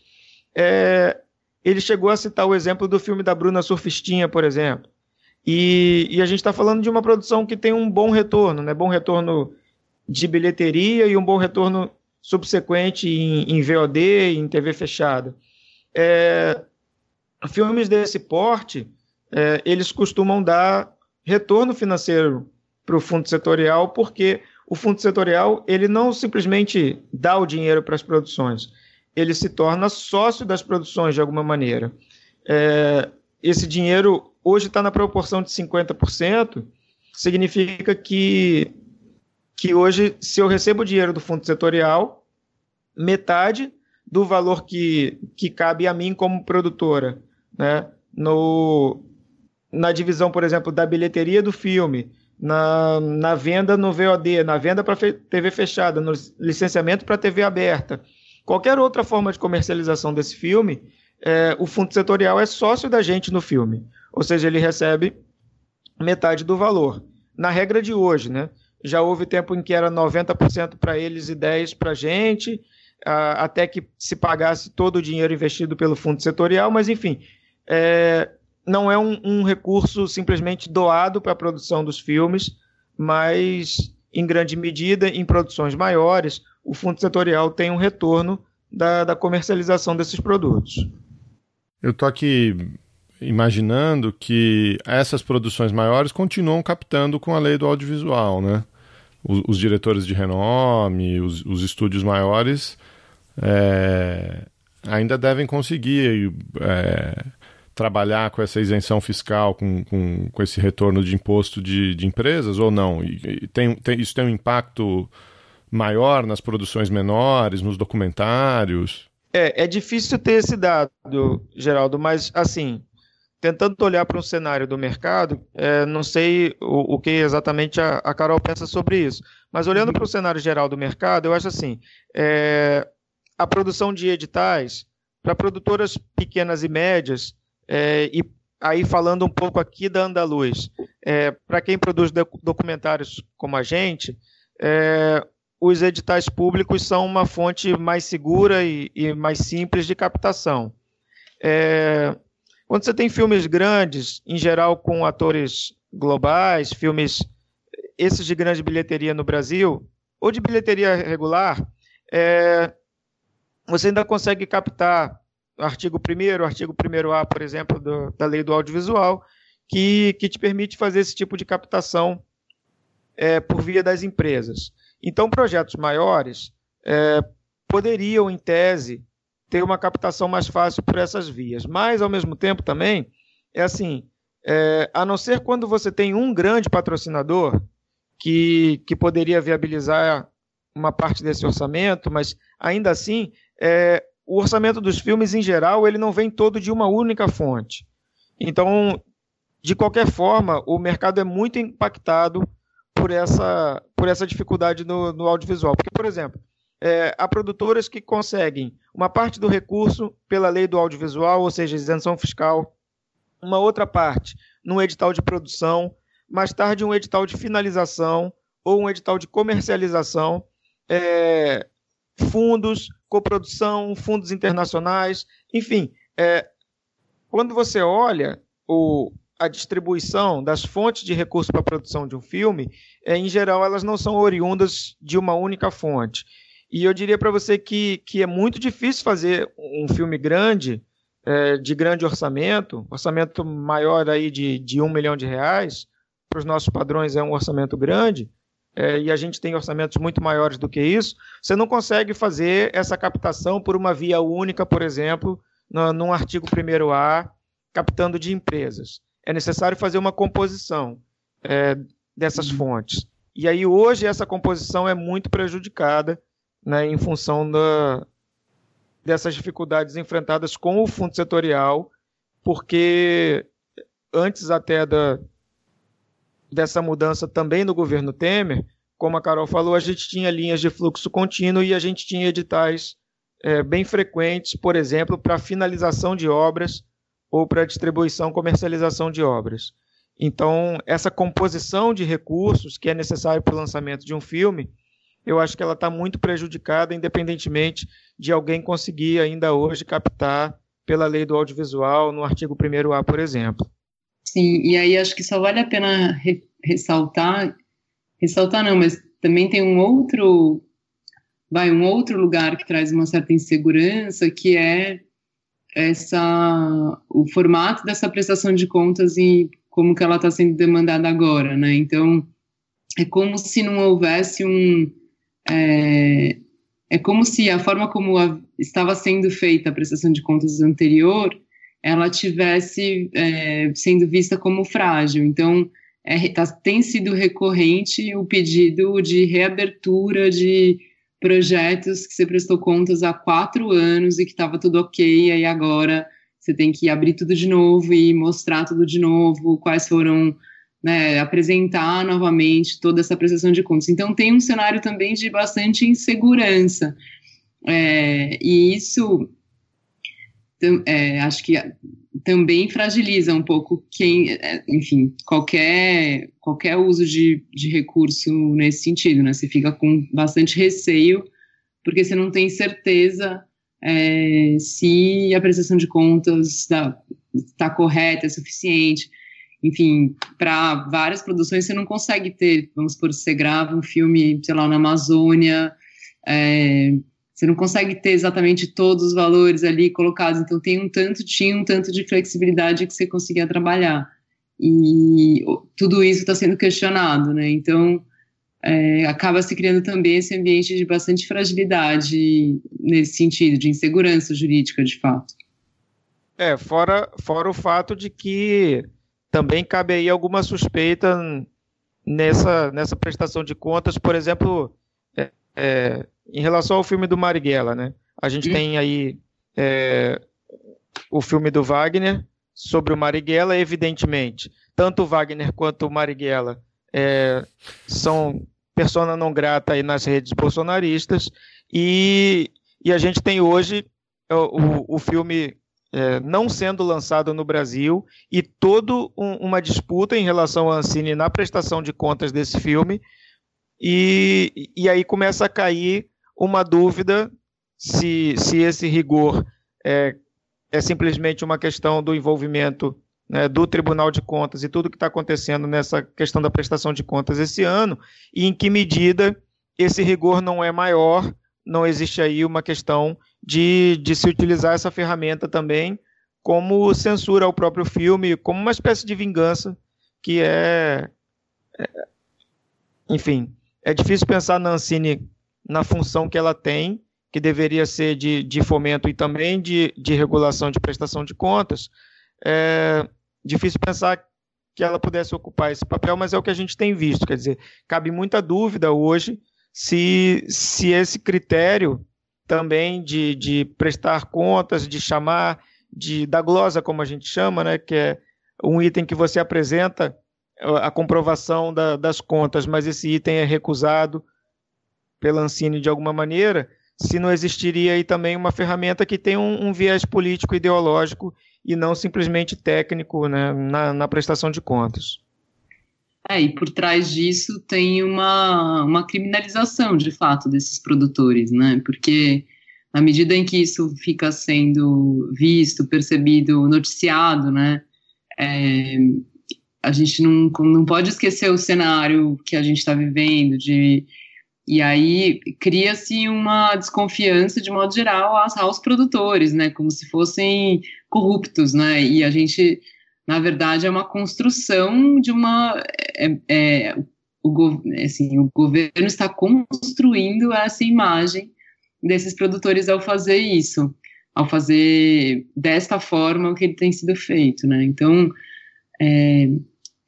é, ele chegou a citar o exemplo do filme da Bruna Surfistinha, por exemplo. E, e a gente está falando de uma produção que tem um bom retorno, né? bom retorno de bilheteria e um bom retorno subsequente em, em VOD, em TV fechada. É, filmes desse porte é, eles costumam dar retorno financeiro para o fundo setorial, porque o fundo setorial ele não simplesmente dá o dinheiro para as produções, ele se torna sócio das produções de alguma maneira. É, esse dinheiro hoje está na proporção de 50%, significa que, que hoje, se eu recebo dinheiro do fundo setorial, metade do valor que, que cabe a mim como produtora, né, no, na divisão, por exemplo, da bilheteria do filme, na, na venda no VOD, na venda para TV fechada, no licenciamento para TV aberta. Qualquer outra forma de comercialização desse filme, é, o fundo setorial é sócio da gente no filme. Ou seja, ele recebe metade do valor. Na regra de hoje, né? Já houve tempo em que era 90% para eles e 10% para a gente, até que se pagasse todo o dinheiro investido pelo fundo setorial, mas enfim, é, não é um, um recurso simplesmente doado para a produção dos filmes, mas em grande medida em produções maiores, o fundo setorial tem um retorno da, da comercialização desses produtos. Eu estou aqui imaginando que essas produções maiores continuam captando com a lei do audiovisual, né? Os, os diretores de renome, os, os estúdios maiores é, ainda devem conseguir é, trabalhar com essa isenção fiscal, com, com, com esse retorno de imposto de, de empresas ou não? E, e tem, tem, isso tem um impacto maior nas produções menores, nos documentários? É, é difícil ter esse dado, Geraldo, mas assim, tentando olhar para um cenário do mercado, é, não sei o, o, que exatamente a, a, Carol pensa sobre isso, mas olhando para o cenário geral do mercado, eu acho assim, é, a produção de editais para produtoras pequenas e médias é, e aí falando um pouco aqui da Andaluz, é, para quem produz documentários como a gente, é, os editais públicos são uma fonte mais segura e, e mais simples de captação. É, quando você tem filmes grandes, em geral com atores globais, filmes esses de grande bilheteria no Brasil, ou de bilheteria regular, é, você ainda consegue captar artigo 1 artigo 1A, por exemplo, do, da lei do audiovisual, que, que te permite fazer esse tipo de captação é, por via das empresas. Então, projetos maiores é, poderiam, em tese, ter uma captação mais fácil por essas vias. Mas, ao mesmo tempo, também, é assim, é, a não ser quando você tem um grande patrocinador que, que poderia viabilizar uma parte desse orçamento, mas ainda assim, é, o orçamento dos filmes, em geral, ele não vem todo de uma única fonte. Então, de qualquer forma, o mercado é muito impactado por essa, por essa dificuldade no, no audiovisual. Porque, por exemplo, é, há produtoras que conseguem uma parte do recurso pela lei do audiovisual, ou seja, isenção fiscal, uma outra parte num edital de produção, mais tarde um edital de finalização ou um edital de comercialização, é, fundos, coprodução, fundos internacionais, enfim. É, quando você olha o, a distribuição das fontes de recursos para a produção de um filme, é, em geral, elas não são oriundas de uma única fonte. E eu diria para você que, que é muito difícil fazer um filme grande, é, de grande orçamento, orçamento maior aí de, de um milhão de reais, para os nossos padrões é um orçamento grande, é, e a gente tem orçamentos muito maiores do que isso, você não consegue fazer essa captação por uma via única, por exemplo, no, num artigo 1A, captando de empresas. É necessário fazer uma composição é, dessas uhum. fontes. E aí, hoje, essa composição é muito prejudicada né, em função da, dessas dificuldades enfrentadas com o fundo setorial, porque antes até da, dessa mudança também no governo Temer, como a Carol falou, a gente tinha linhas de fluxo contínuo e a gente tinha editais é, bem frequentes, por exemplo, para finalização de obras ou para distribuição comercialização de obras. Então, essa composição de recursos que é necessária para o lançamento de um filme, eu acho que ela está muito prejudicada, independentemente de alguém conseguir ainda hoje captar pela lei do audiovisual no artigo 1A, por exemplo. Sim, e aí acho que só vale a pena re ressaltar, ressaltar não, mas também tem um outro, vai, um outro lugar que traz uma certa insegurança, que é essa, o formato dessa prestação de contas e como que ela está sendo demandada agora, né? Então, é como se não houvesse um... É, é como se a forma como a, estava sendo feita a prestação de contas anterior, ela tivesse é, sendo vista como frágil. Então, é, tá, tem sido recorrente o pedido de reabertura de projetos que você prestou contas há quatro anos e que estava tudo ok, e agora você tem que abrir tudo de novo e mostrar tudo de novo, quais foram, né, apresentar novamente toda essa prestação de contas. Então tem um cenário também de bastante insegurança, é, e isso é, acho que também fragiliza um pouco quem, é, enfim, qualquer, qualquer uso de, de recurso nesse sentido, né? Você fica com bastante receio, porque você não tem certeza é, se a prestação de contas está correta, é suficiente. Enfim, para várias produções você não consegue ter, vamos supor, você grava um filme, sei lá, na Amazônia, é, você não consegue ter exatamente todos os valores ali colocados, então tem um tanto, tinha um tanto de flexibilidade que você conseguia trabalhar. E tudo isso está sendo questionado, né? Então, é, acaba se criando também esse ambiente de bastante fragilidade nesse sentido, de insegurança jurídica, de fato. É, fora, fora o fato de que também cabe aí alguma suspeita nessa, nessa prestação de contas, por exemplo, é, é, em relação ao filme do Marighella, né? A gente tem aí é, o filme do Wagner sobre o Marighella, evidentemente. Tanto o Wagner quanto o Marighella é, são persona não grata aí nas redes bolsonaristas e, e a gente tem hoje o, o filme é, não sendo lançado no Brasil e toda um, uma disputa em relação à Ancine na prestação de contas desse filme e, e aí começa a cair uma dúvida se, se esse rigor é, é simplesmente uma questão do envolvimento né, do Tribunal de Contas e tudo que está acontecendo nessa questão da prestação de contas esse ano, e em que medida esse rigor não é maior, não existe aí uma questão de, de se utilizar essa ferramenta também como censura ao próprio filme, como uma espécie de vingança, que é, é enfim, é difícil pensar na Ancine na função que ela tem, que deveria ser de, de fomento e também de, de regulação de prestação de contas. É difícil pensar que ela pudesse ocupar esse papel, mas é o que a gente tem visto. Quer dizer, cabe muita dúvida hoje se, se esse critério também de, de prestar contas, de chamar, de da glosa, como a gente chama, né, que é um item que você apresenta a comprovação da, das contas, mas esse item é recusado pela Ancine de alguma maneira, se não existiria aí também uma ferramenta que tem um, um viés político ideológico e não simplesmente técnico né, na, na, prestação de contas. É, e por trás disso tem uma, uma criminalização, de fato, desses produtores, né? Porque na medida em que isso fica sendo visto, percebido, noticiado, né? É, a gente não, não pode esquecer o cenário que a gente está vivendo, de, e aí cria-se uma desconfiança, de modo geral, aos, produtores, né, como se fossem corruptos, né, e a gente, na verdade, é uma construção de uma... É, é, o, assim, o governo está construindo essa imagem desses produtores ao fazer isso, ao fazer desta forma o que ele tem sido feito, né, então... É,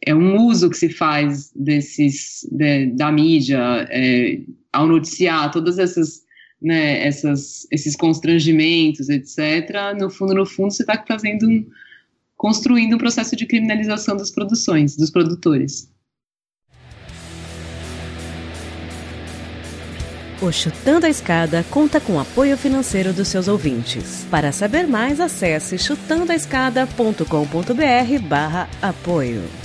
é um uso que se faz desses de, da mídia é, ao noticiar todas essas né, essas, esses constrangimentos, etc. No fundo, no fundo, você está fazendo um, construindo um processo de criminalização das produções, dos produtores. O Chutando a Escada conta com apoio financeiro dos seus ouvintes. Para saber mais, acesse chutandoaescada.com.br barra apoio.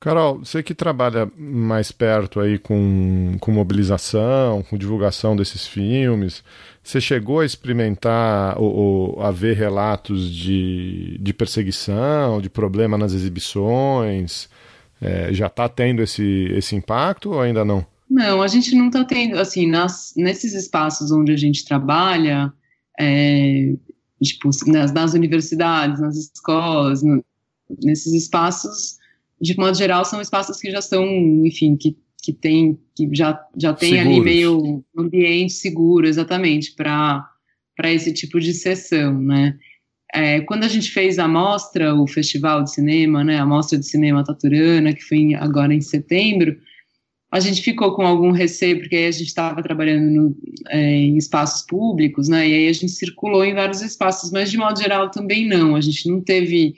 Carol, você que trabalha mais perto aí com, com mobilização, com divulgação desses filmes, você chegou a experimentar ou, ou a ver relatos de, de perseguição, de problema nas exibições? É, já está tendo esse, esse impacto ou ainda não? Não, a gente não está tendo, assim, nas, nesses espaços onde a gente trabalha, é, tipo, nas, nas, universidades, nas escolas, no, nesses espaços, de modo geral, são espaços que já são, enfim, que, que tem, que já, já tem Seguros. ali meio ambiente seguro, exatamente, para esse tipo de sessão, né? É, quando a gente fez a mostra, o festival de cinema, né, a mostra de cinema Taturana, que foi agora em setembro, a gente ficou com algum receio, porque aí a gente estava trabalhando no, é, em espaços públicos, né, e aí a gente circulou em vários espaços, mas de modo geral também não, a gente não teve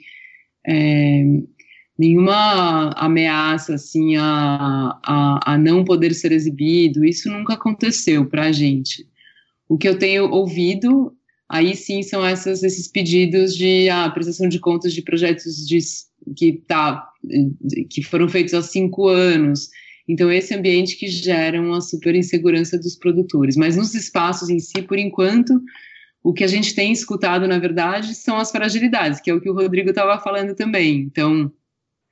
é, nenhuma ameaça, assim, a, a, a não poder ser exibido, isso nunca aconteceu para a gente. O que eu tenho ouvido aí sim são essas, esses pedidos de ah, prestação de contas de projetos de, que, tá, que foram feitos há cinco anos. Então, esse ambiente que gera uma super insegurança dos produtores. Mas nos espaços em si, por enquanto, o que a gente tem escutado, na verdade, são as fragilidades, que é o que o Rodrigo estava falando também. Então,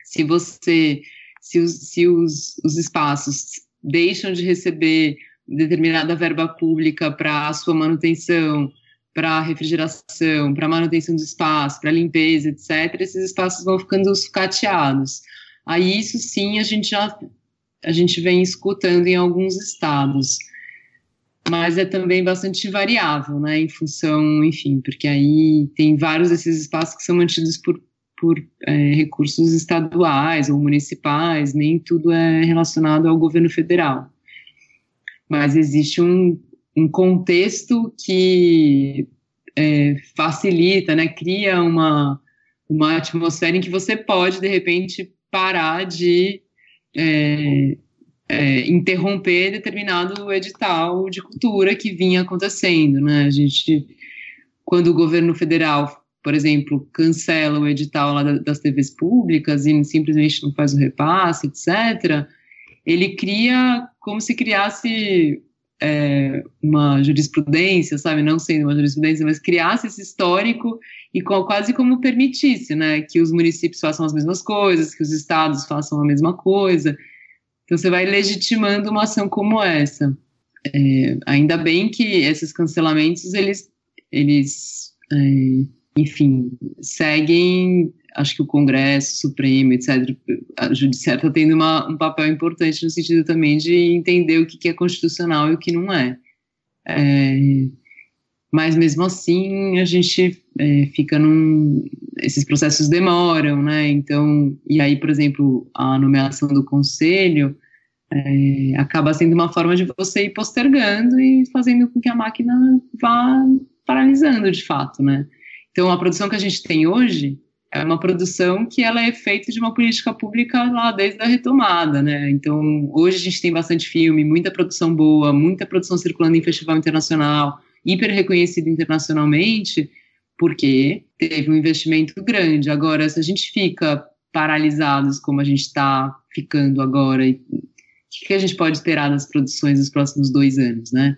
se você, se os, se os, os espaços deixam de receber determinada verba pública para a sua manutenção, para refrigeração, para manutenção do espaço, para limpeza, etc., esses espaços vão ficando sucateados. Aí isso sim a gente já a gente vem escutando em alguns estados, mas é também bastante variável, né, em função, enfim, porque aí tem vários desses espaços que são mantidos por, por é, recursos estaduais ou municipais, nem tudo é relacionado ao governo federal. Mas existe um, um contexto que é, facilita, né, cria uma, uma atmosfera em que você pode, de repente, parar de é, é, interromper determinado edital de cultura que vinha acontecendo, né, a gente, quando o governo federal, por exemplo, cancela o edital lá das TVs públicas e simplesmente não faz o repasse, etc., ele cria como se criasse é, uma jurisprudência, sabe, não sendo uma jurisprudência, mas criasse esse histórico e com, quase como permitisse, né, que os municípios façam as mesmas coisas, que os estados façam a mesma coisa. Então você vai legitimando uma ação como essa. É, ainda bem que esses cancelamentos eles, eles, é, enfim, seguem acho que o Congresso, Supremo, etc., a Judiciária está tendo uma, um papel importante no sentido também de entender o que, que é constitucional e o que não é. é mas mesmo assim a gente é, fica num. Esses processos demoram, né? Então, e aí, por exemplo, a nomeação do conselho é, acaba sendo uma forma de você ir postergando e fazendo com que a máquina vá paralisando de fato, né? Então, a produção que a gente tem hoje é uma produção que ela é feita de uma política pública lá desde a retomada, né? Então, hoje a gente tem bastante filme, muita produção boa, muita produção circulando em festival internacional, hiper reconhecido internacionalmente, porque teve um investimento grande. Agora, se a gente fica paralisados como a gente está ficando agora, o que, que a gente pode esperar das produções dos próximos dois anos, né?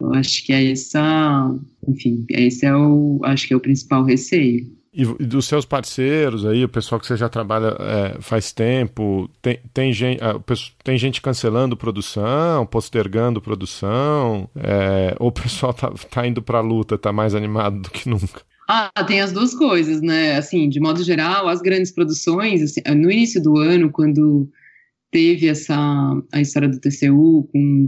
Eu acho que é essa, enfim, esse é o, acho que é o principal receio. E, dos seus parceiros aí, o pessoal que você já trabalha é, faz tempo, tem, tem, gente, tem gente cancelando produção, postergando produção, é, ou o pessoal tá, tá indo para a luta, tá mais animado do que nunca? Ah, tem as duas coisas, né? Assim, de modo geral, as grandes produções, assim, no início do ano, quando teve essa a história do TCU com,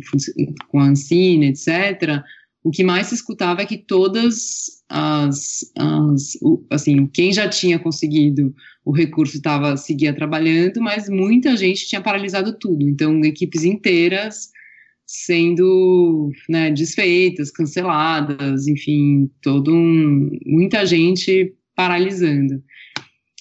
com a Ancine, etc., o que mais se escutava é que todas as, as assim, quem já tinha conseguido o recurso estava seguia trabalhando, mas muita gente tinha paralisado tudo. Então, equipes inteiras sendo né, desfeitas, canceladas, enfim, todo um, muita gente paralisando.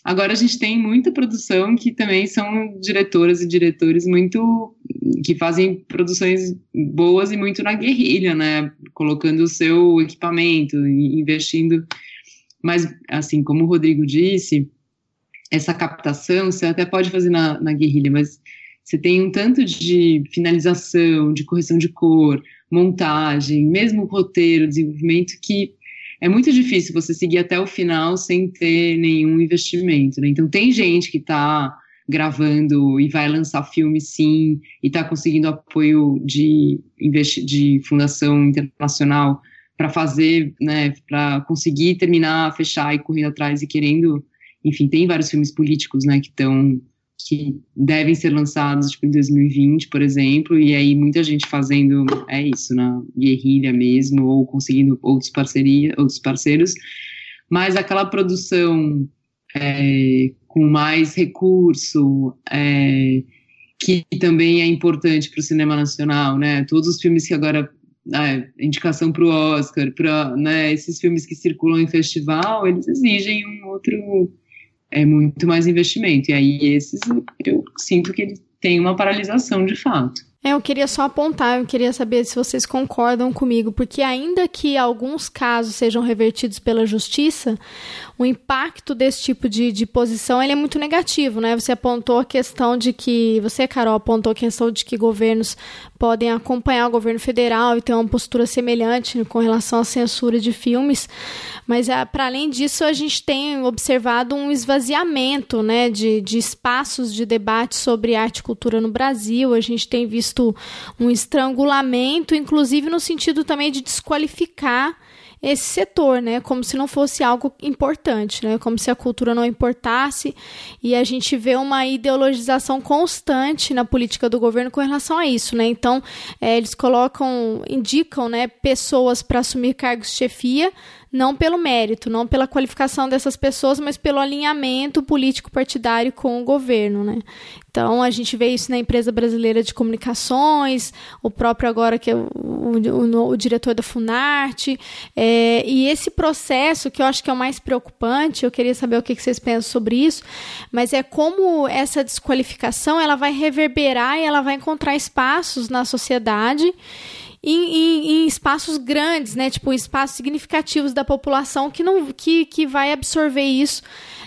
Agora a gente tem muita produção que também são diretoras e diretores muito que fazem produções boas e muito na guerrilha, né? Colocando o seu equipamento investindo. Mas, assim, como o Rodrigo disse, essa captação você até pode fazer na, na guerrilha, mas você tem um tanto de finalização, de correção de cor, montagem, mesmo roteiro, desenvolvimento, que é muito difícil você seguir até o final sem ter nenhum investimento. Né? Então, tem gente que está gravando e vai lançar filme sim, e está conseguindo apoio de, de fundação internacional para fazer, né, para conseguir terminar, fechar e correndo atrás e querendo, enfim, tem vários filmes políticos, né, que estão que devem ser lançados tipo, em 2020, por exemplo, e aí muita gente fazendo é isso, na guerrilha mesmo, ou conseguindo outros, parceria, outros parceiros, mas aquela produção é, com mais recurso, é, que também é importante para o cinema nacional, né? Todos os filmes que agora é, indicação para o Oscar, para né, esses filmes que circulam em festival, eles exigem um outro é muito mais investimento. E aí esses eu sinto que eles têm uma paralisação de fato. É, eu queria só apontar, eu queria saber se vocês concordam comigo, porque ainda que alguns casos sejam revertidos pela justiça, o impacto desse tipo de, de posição ele é muito negativo, né? Você apontou a questão de que, você, Carol, apontou a questão de que governos podem acompanhar o governo federal e ter uma postura semelhante com relação à censura de filmes, mas ah, para além disso a gente tem observado um esvaziamento, né, de, de espaços de debate sobre arte e cultura no Brasil, a gente tem visto um estrangulamento, inclusive no sentido também de desqualificar esse setor, né? Como se não fosse algo importante, né? Como se a cultura não importasse. E a gente vê uma ideologização constante na política do governo com relação a isso, né? Então, é, eles colocam, indicam, né, pessoas para assumir cargos de chefia não pelo mérito, não pela qualificação dessas pessoas, mas pelo alinhamento político partidário com o governo, né? Então a gente vê isso na empresa brasileira de comunicações, o próprio agora que é o, o, o diretor da Funarte, é, e esse processo que eu acho que é o mais preocupante, eu queria saber o que vocês pensam sobre isso, mas é como essa desqualificação ela vai reverberar e ela vai encontrar espaços na sociedade em, em, em, espaços grandes, né? Tipo, espaços significativos da população que não que, que vai absorver isso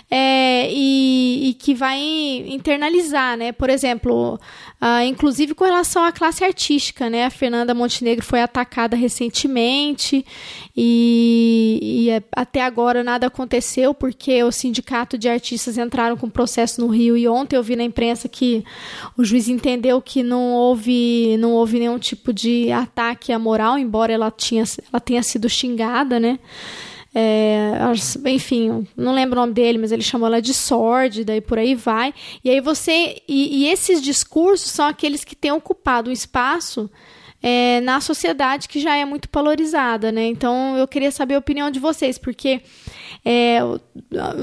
é, e, e, que vai internalizar, né? Por exemplo, uh, inclusive com relação à classe artística, né? A Fernanda Montenegro foi atacada recentemente e, e é, até agora nada aconteceu porque o sindicato de artistas entraram com processo no Rio e ontem eu vi na imprensa que o juiz entendeu que não houve não houve nenhum tipo de ataque à moral, embora ela tinha ela tenha sido xingada, né? É, enfim, não lembro o nome dele, mas ele chamou ela de sórdida e por aí vai. E aí você. E, e esses discursos são aqueles que têm ocupado o espaço é, na sociedade que já é muito polarizada, né? Então eu queria saber a opinião de vocês, porque é,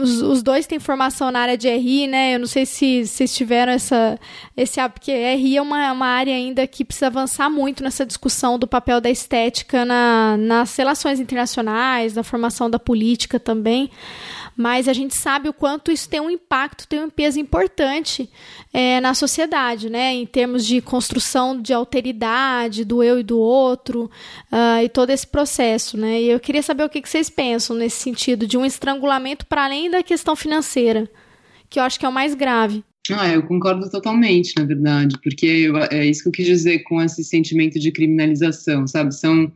os, os, dois têm formação na área de RI, né? Eu não sei se vocês tiveram essa, esse porque RI é uma, uma área ainda que precisa avançar muito nessa discussão do papel da estética na, nas relações internacionais, na formação da política também mas a gente sabe o quanto isso tem um impacto, tem um peso importante é, na sociedade, né? Em termos de construção de alteridade, do eu e do outro, uh, e todo esse processo, né? E eu queria saber o que, que vocês pensam nesse sentido de um estrangulamento para além da questão financeira, que eu acho que é o mais grave. Ah, eu concordo totalmente, na verdade, porque é isso que eu quis dizer com esse sentimento de criminalização, sabe? São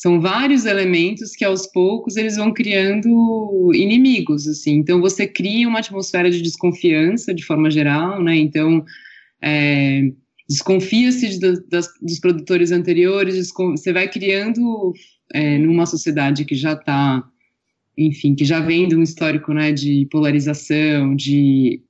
são vários elementos que aos poucos eles vão criando inimigos, assim. Então você cria uma atmosfera de desconfiança de forma geral, né? Então é, desconfia-se de, dos produtores anteriores, você vai criando é, numa sociedade que já está, enfim, que já vem de um histórico, né, de polarização, de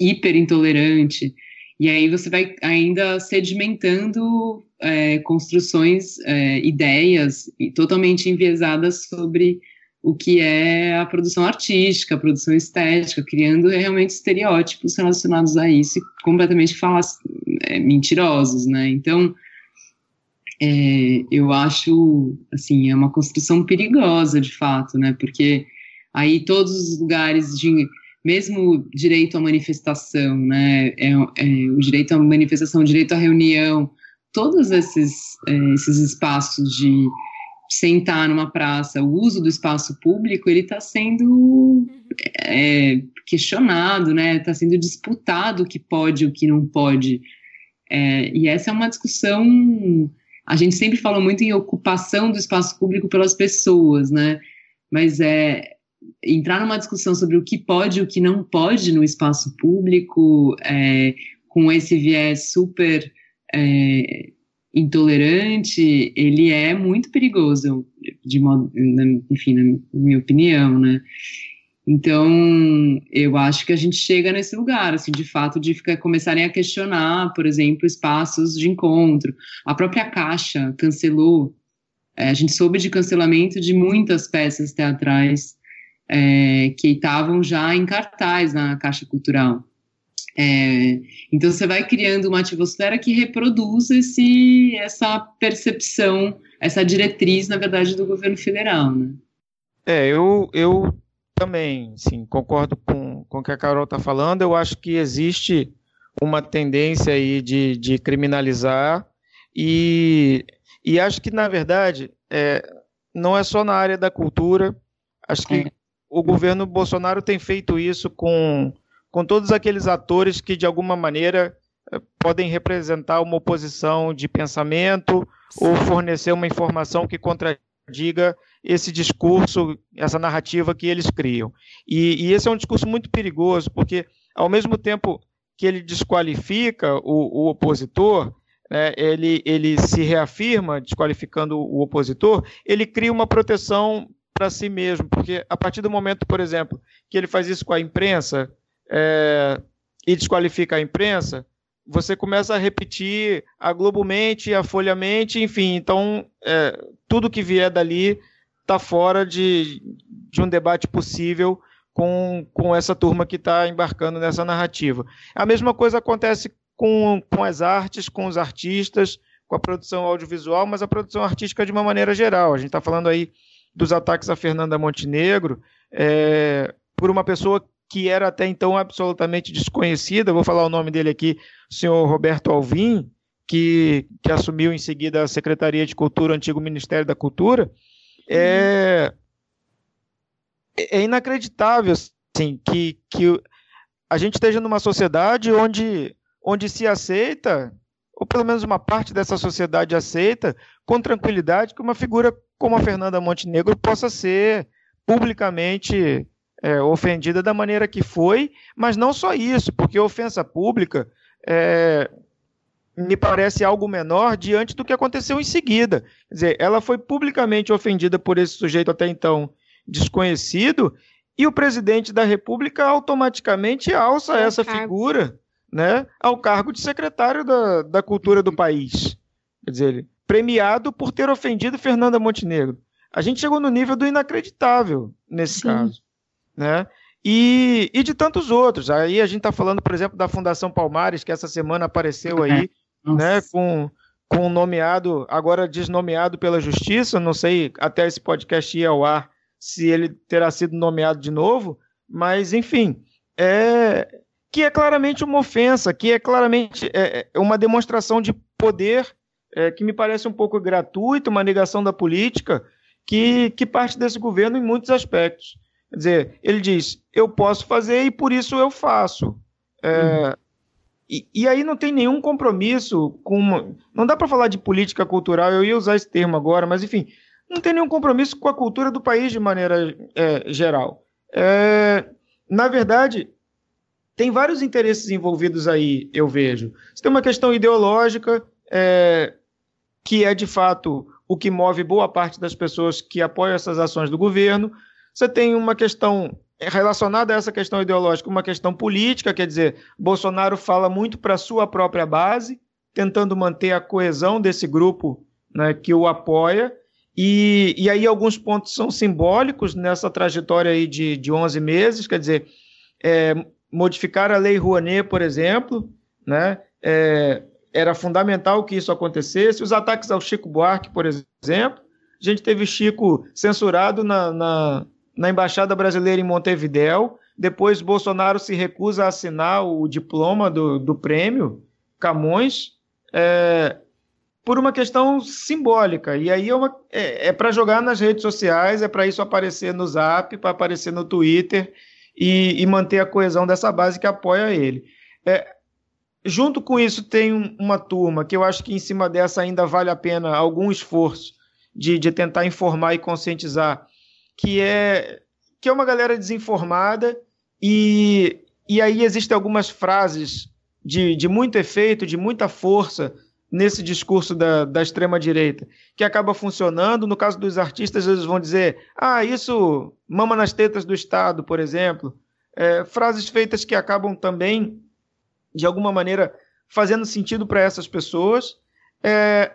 hiperintolerante, e aí você vai ainda sedimentando é, construções, é, ideias totalmente enviesadas sobre o que é a produção artística, a produção estética, criando realmente estereótipos relacionados a isso, completamente falas, é, mentirosos, né? Então, é, eu acho, assim, é uma construção perigosa, de fato, né? Porque aí todos os lugares de mesmo direito à manifestação, né, é, é, o direito à manifestação, o direito à reunião, todos esses, é, esses espaços de sentar numa praça, o uso do espaço público, ele está sendo é, questionado, né? Está sendo disputado o que pode, o que não pode. É, e essa é uma discussão. A gente sempre fala muito em ocupação do espaço público pelas pessoas, né? Mas é entrar numa discussão sobre o que pode e o que não pode no espaço público, é, com esse viés super é, intolerante, ele é muito perigoso, de modo, enfim, na minha opinião, né? Então, eu acho que a gente chega nesse lugar, assim, de fato, de ficar, começarem a questionar, por exemplo, espaços de encontro. A própria Caixa cancelou, é, a gente soube de cancelamento de muitas peças teatrais é, que estavam já em cartaz na Caixa Cultural. É, então você vai criando uma atmosfera que reproduz esse, essa percepção, essa diretriz, na verdade, do governo federal. Né? É, eu, eu também sim, concordo com, com o que a Carol está falando. Eu acho que existe uma tendência aí de, de criminalizar e, e acho que, na verdade, é, não é só na área da cultura. Acho que é. o governo Bolsonaro tem feito isso com com todos aqueles atores que, de alguma maneira, eh, podem representar uma oposição de pensamento ou fornecer uma informação que contradiga esse discurso, essa narrativa que eles criam. E, e esse é um discurso muito perigoso, porque, ao mesmo tempo que ele desqualifica o, o opositor, né, ele, ele se reafirma desqualificando o opositor, ele cria uma proteção para si mesmo, porque a partir do momento, por exemplo, que ele faz isso com a imprensa, é, e desqualifica a imprensa, você começa a repetir a Globomente, a Folhamente, enfim, então é, tudo que vier dali está fora de, de um debate possível com, com essa turma que está embarcando nessa narrativa. A mesma coisa acontece com, com as artes, com os artistas, com a produção audiovisual, mas a produção artística de uma maneira geral. A gente está falando aí dos ataques a Fernanda Montenegro, é, por uma pessoa que era até então absolutamente desconhecida, vou falar o nome dele aqui, o senhor Roberto Alvim, que, que assumiu em seguida a Secretaria de Cultura, antigo Ministério da Cultura, é, é inacreditável assim, que, que a gente esteja numa sociedade onde, onde se aceita, ou pelo menos uma parte dessa sociedade aceita, com tranquilidade, que uma figura como a Fernanda Montenegro possa ser publicamente é, ofendida da maneira que foi, mas não só isso, porque ofensa pública é, me parece algo menor diante do que aconteceu em seguida. Quer dizer, ela foi publicamente ofendida por esse sujeito até então desconhecido, e o presidente da República automaticamente alça é essa cargo. figura né, ao cargo de secretário da, da cultura do país. Quer dizer, premiado por ter ofendido Fernanda Montenegro. A gente chegou no nível do inacreditável nesse Sim. caso né? E, e de tantos outros. Aí a gente está falando, por exemplo, da Fundação Palmares, que essa semana apareceu aí, é. né, com, com nomeado, agora desnomeado pela Justiça, não sei até esse podcast ir ao ar se ele terá sido nomeado de novo, mas enfim, é que é claramente uma ofensa, que é claramente é, é uma demonstração de poder é, que me parece um pouco gratuito, uma negação da política, que, que parte desse governo em muitos aspectos. Quer dizer, ele diz: eu posso fazer e por isso eu faço. É, uhum. e, e, aí não tem nenhum compromisso com. Uma, não dá para falar de política cultural, eu ia usar esse termo agora, mas enfim, não tem nenhum compromisso com a cultura do país de maneira é, geral. É, na verdade, tem vários interesses envolvidos aí, eu vejo. Você tem uma questão ideológica, é, que é de fato o que move boa parte das pessoas que apoiam essas ações do governo. Você tem uma questão relacionada a essa questão ideológica, uma questão política, quer dizer, Bolsonaro fala muito para a sua própria base, tentando manter a coesão desse grupo né, que o apoia. E, e aí alguns pontos são simbólicos nessa trajetória aí de, de 11 meses, quer dizer, é, modificar a lei Rouanet, por exemplo, né, é, era fundamental que isso acontecesse. Os ataques ao Chico Buarque, por exemplo, a gente teve Chico censurado na, na na Embaixada Brasileira em Montevidéu. Depois, Bolsonaro se recusa a assinar o diploma do, do prêmio Camões. É, por uma questão simbólica. E aí é, é, é para jogar nas redes sociais, é para isso aparecer no Zap, para aparecer no Twitter e, e, manter a coesão dessa base que apoia ele. É, junto com isso, tem uma turma que eu acho que em cima dessa ainda vale a pena algum esforço de, de tentar informar e conscientizar, que é, que é uma galera desinformada e, e aí existem algumas frases de, de muito efeito, de muita força nesse discurso da, da extrema-direita, que acaba funcionando. No caso dos artistas, eles vão dizer: ah, isso mama nas tetas do Estado, por exemplo. É, frases feitas que acabam também, de alguma maneira, fazendo sentido para essas pessoas. É,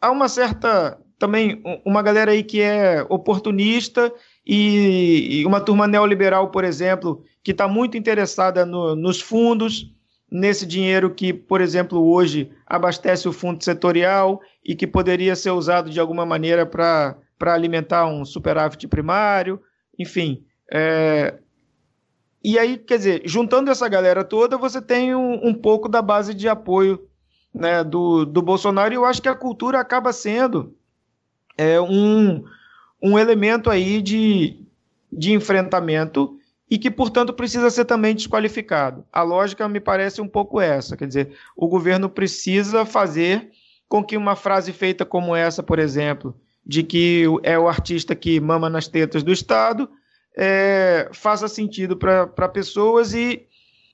há uma certa. Também uma galera aí que é oportunista e, e uma turma neoliberal, por exemplo, que está muito interessada no, nos fundos, nesse dinheiro que, por exemplo, hoje abastece o fundo setorial e que poderia ser usado de alguma maneira para alimentar um superávit primário, enfim. É... E aí, quer dizer, juntando essa galera toda, você tem um, um pouco da base de apoio né, do, do Bolsonaro, e eu acho que a cultura acaba sendo é, um, um elemento aí de, de enfrentamento e que, portanto, precisa ser também desqualificado. A lógica me parece um pouco essa, quer dizer, o governo precisa fazer com que uma frase feita como essa, por exemplo, de que é o artista que mama nas tetas do Estado, é, faça sentido para pessoas e,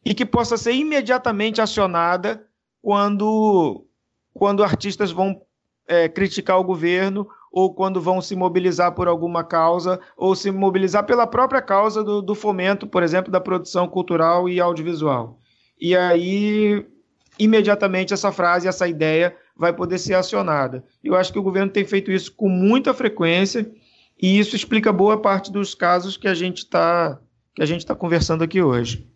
e que possa ser imediatamente acionada quando, quando artistas vão é, criticar o governo ou quando vão se mobilizar por alguma causa, ou se mobilizar pela própria causa do, do fomento, por exemplo, da produção cultural e audiovisual. E aí, imediatamente, essa frase, essa ideia vai poder ser acionada. Eu acho que o governo tem feito isso com muita frequência e isso explica boa parte dos casos que a gente está que a gente está conversando aqui hoje.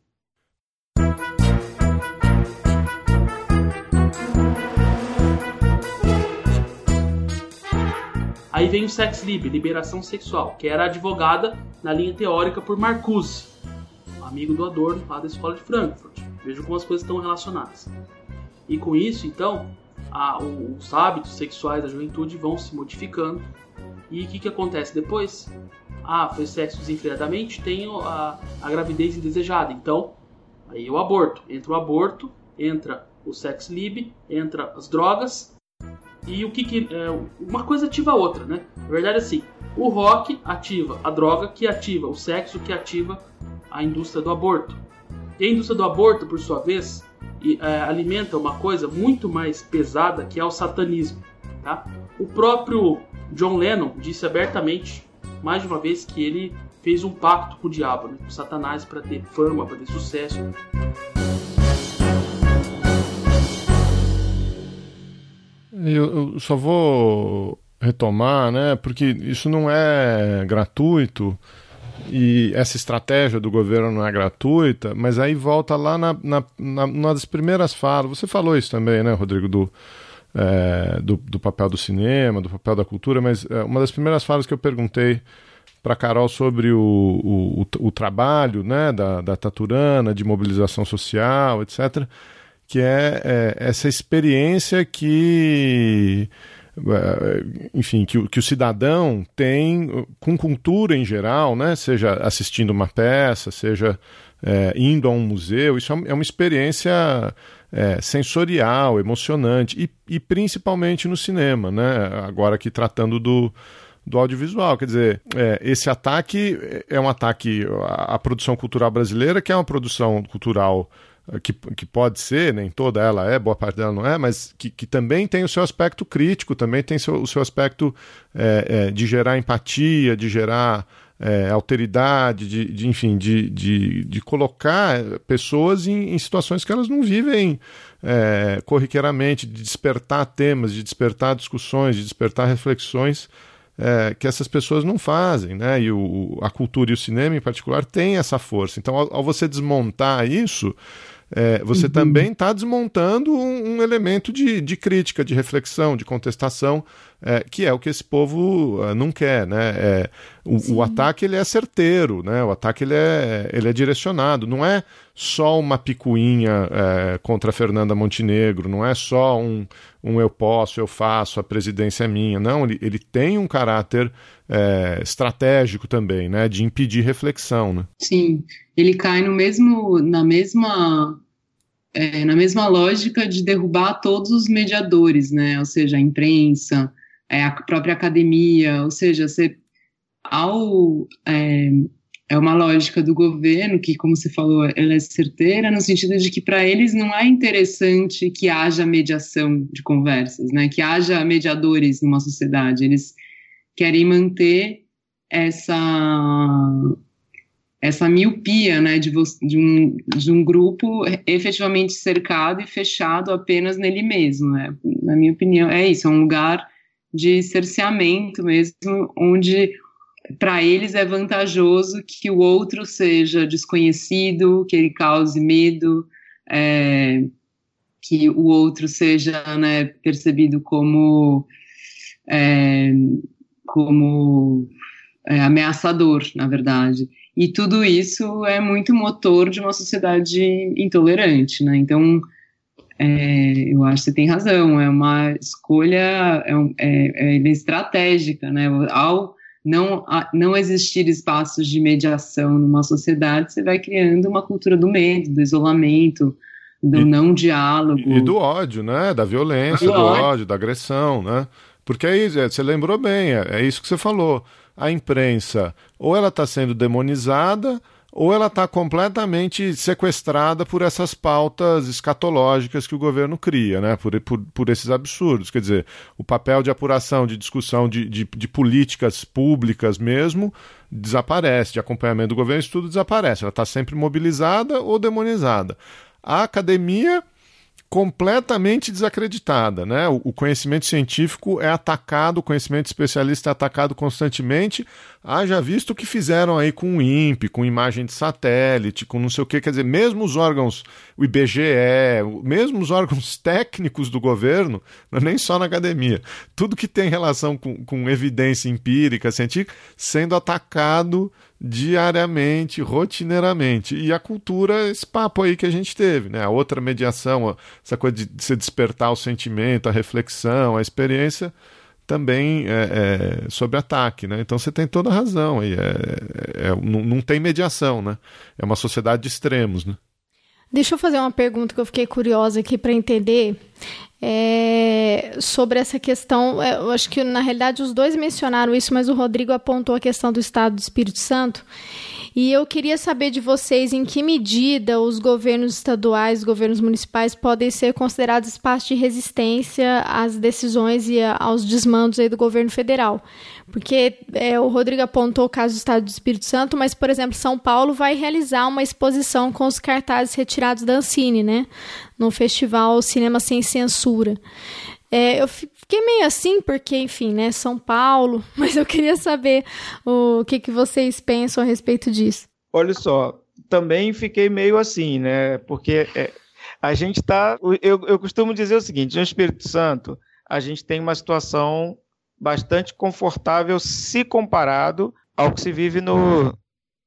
Aí vem o sex lib, liberação sexual, que era advogada na linha teórica por Marcuse, amigo do Adorno lá da escola de Frankfurt. Veja como as coisas estão relacionadas. E com isso, então, a, os hábitos sexuais da juventude vão se modificando. E o que, que acontece depois? Ah, foi sexo desenfreadamente, tenho a, a gravidez indesejada. Então, aí o aborto. Entra o aborto, entra o sex lib, entra as drogas e o que, que é, uma coisa ativa a outra, né? Na verdade, assim, o rock ativa a droga, que ativa o sexo, que ativa a indústria do aborto. E a indústria do aborto, por sua vez, é, alimenta uma coisa muito mais pesada que é o satanismo. Tá? O próprio John Lennon disse abertamente, mais de uma vez, que ele fez um pacto com o diabo, né, com Satanás, para ter fama, para ter sucesso. Eu, eu só vou retomar, né? Porque isso não é gratuito e essa estratégia do governo não é gratuita, mas aí volta lá na, na, na, das primeiras falas. Você falou isso também, né, Rodrigo, do, é, do, do, papel do cinema, do papel da cultura, mas é, uma das primeiras falas que eu perguntei para Carol sobre o, o, o, o, trabalho né, da, da Taturana, de mobilização social, etc que é, é essa experiência que é, enfim, que, que, o cidadão tem com cultura em geral, né? seja assistindo uma peça, seja é, indo a um museu, isso é uma experiência é, sensorial, emocionante, e, e, principalmente no cinema, né? agora aqui tratando do, do audiovisual. Quer dizer, é, esse ataque é um ataque à produção cultural brasileira, que é uma produção cultural que, que pode ser, nem toda ela é, boa parte dela não é, mas que, que também tem o seu aspecto crítico, também tem seu, o seu aspecto é, é, de gerar empatia, de gerar é, alteridade, de, de, enfim, de, de, de colocar pessoas em, em situações que elas não vivem corriqueiramente, de despertar temas, de despertar discussões, de despertar reflexões é, que essas pessoas não fazem, né? E o, a cultura e o cinema, em particular, tem essa força. Então, ao, ao você desmontar isso, é, você uhum. também está desmontando um, um, elemento de, de crítica, de reflexão, de contestação é, que é o que esse povo uh, não quer, né? É, o, o, ataque ele é certeiro, né? O ataque ele é, ele é direcionado, não é só uma picuinha é, contra a Fernanda Montenegro, não é só um, um eu posso, eu faço, a presidência é minha, não, ele, ele tem um caráter é, estratégico também, né? De impedir reflexão, né? Sim, ele cai no mesmo, na mesma é, na mesma lógica de derrubar todos os mediadores, né? Ou seja, a imprensa, é, a própria academia, ou seja, você, ao, é, é uma lógica do governo que, como você falou, ela é certeira no sentido de que para eles não é interessante que haja mediação de conversas, né? Que haja mediadores numa sociedade. Eles querem manter essa essa miopia né, de, de, um, de um grupo efetivamente cercado e fechado apenas nele mesmo. Né? Na minha opinião, é isso, é um lugar de cerceamento mesmo, onde para eles é vantajoso que o outro seja desconhecido, que ele cause medo, é, que o outro seja né, percebido como, é, como é, ameaçador, na verdade. E tudo isso é muito motor de uma sociedade intolerante, né? Então, é, eu acho que você tem razão, é uma escolha é, é, é estratégica, né? Ao não, não existir espaços de mediação numa sociedade, você vai criando uma cultura do medo, do isolamento, do e, não diálogo. E do ódio, né? Da violência, do, do ódio. ódio, da agressão, né? Porque é isso, você lembrou bem, é, é isso que você falou a imprensa ou ela está sendo demonizada ou ela está completamente sequestrada por essas pautas escatológicas que o governo cria, né? por, por, por esses absurdos. Quer dizer, o papel de apuração, de discussão de, de, de políticas públicas mesmo desaparece, de acompanhamento do governo, isso tudo desaparece. Ela está sempre mobilizada ou demonizada. A academia completamente desacreditada, né? O, o, conhecimento científico é atacado, o conhecimento especialista é atacado constantemente. Haja visto o que fizeram aí com o INPE, com imagem de satélite, com não sei o que, quer dizer, mesmo os órgãos, o IBGE, mesmo os órgãos [laughs] técnicos do governo, é nem só na academia, tudo que tem relação com, com evidência empírica, científica, sendo atacado diariamente, rotineiramente. E a cultura, esse papo aí que a gente teve, né? A outra mediação, essa coisa de se despertar o sentimento, a reflexão, a experiência, também é, é sobre ataque, né? Então você tem toda a razão aí. É, é, é, não, não tem mediação, né? É uma sociedade de extremos, né? Deixa eu fazer uma pergunta que eu fiquei curiosa aqui para entender. É, sobre essa questão, eu acho que na realidade os dois mencionaram isso, mas o Rodrigo apontou a questão do Estado do Espírito Santo. E eu queria saber de vocês em que medida os governos estaduais, os governos municipais podem ser considerados espaço de resistência às decisões e aos desmandos do governo federal. Porque é, o Rodrigo apontou o caso do Estado do Espírito Santo, mas, por exemplo, São Paulo vai realizar uma exposição com os cartazes retirados da Ancine, né? No festival Cinema Sem Censura. É, eu fiquei meio assim, porque, enfim, né, São Paulo, [laughs] mas eu queria saber o que, que vocês pensam a respeito disso. Olha só, também fiquei meio assim, né, porque é, a gente está. Eu, eu costumo dizer o seguinte: no Espírito Santo, a gente tem uma situação bastante confortável se comparado ao que se vive no,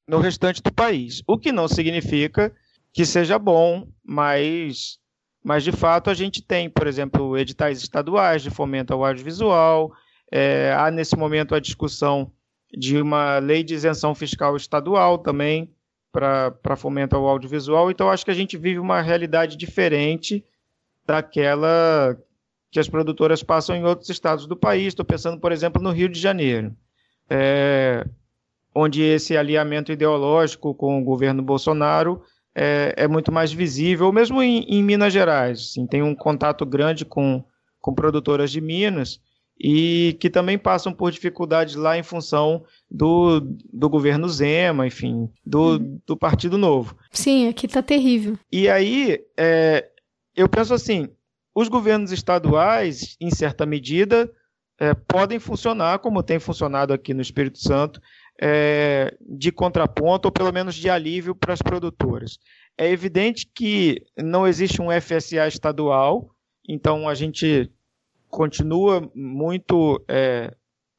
no restante do país. O que não significa que seja bom, mas, mas de fato a gente tem, por exemplo, editais estaduais de fomento ao audiovisual, é, há nesse momento a discussão de uma lei de isenção fiscal estadual também para fomento ao audiovisual, então acho que a gente vive uma realidade diferente daquela que as produtoras passam em outros estados do país. Estou pensando, por exemplo, no Rio de Janeiro, é, onde esse alinhamento ideológico com o governo Bolsonaro é, é muito mais visível, mesmo em, em Minas Gerais. Assim, tem um contato grande com, com produtoras de Minas e que também passam por dificuldades lá em função do, do governo Zema, enfim, do, uhum. do Partido Novo. Sim, aqui está terrível. E aí, é, eu penso assim, os governos estaduais, em certa medida, é, podem funcionar como tem funcionado aqui no Espírito Santo, é, de contraponto ou pelo menos de alívio para as produtoras. É evidente que não existe um FSA estadual, então a gente continua muito é,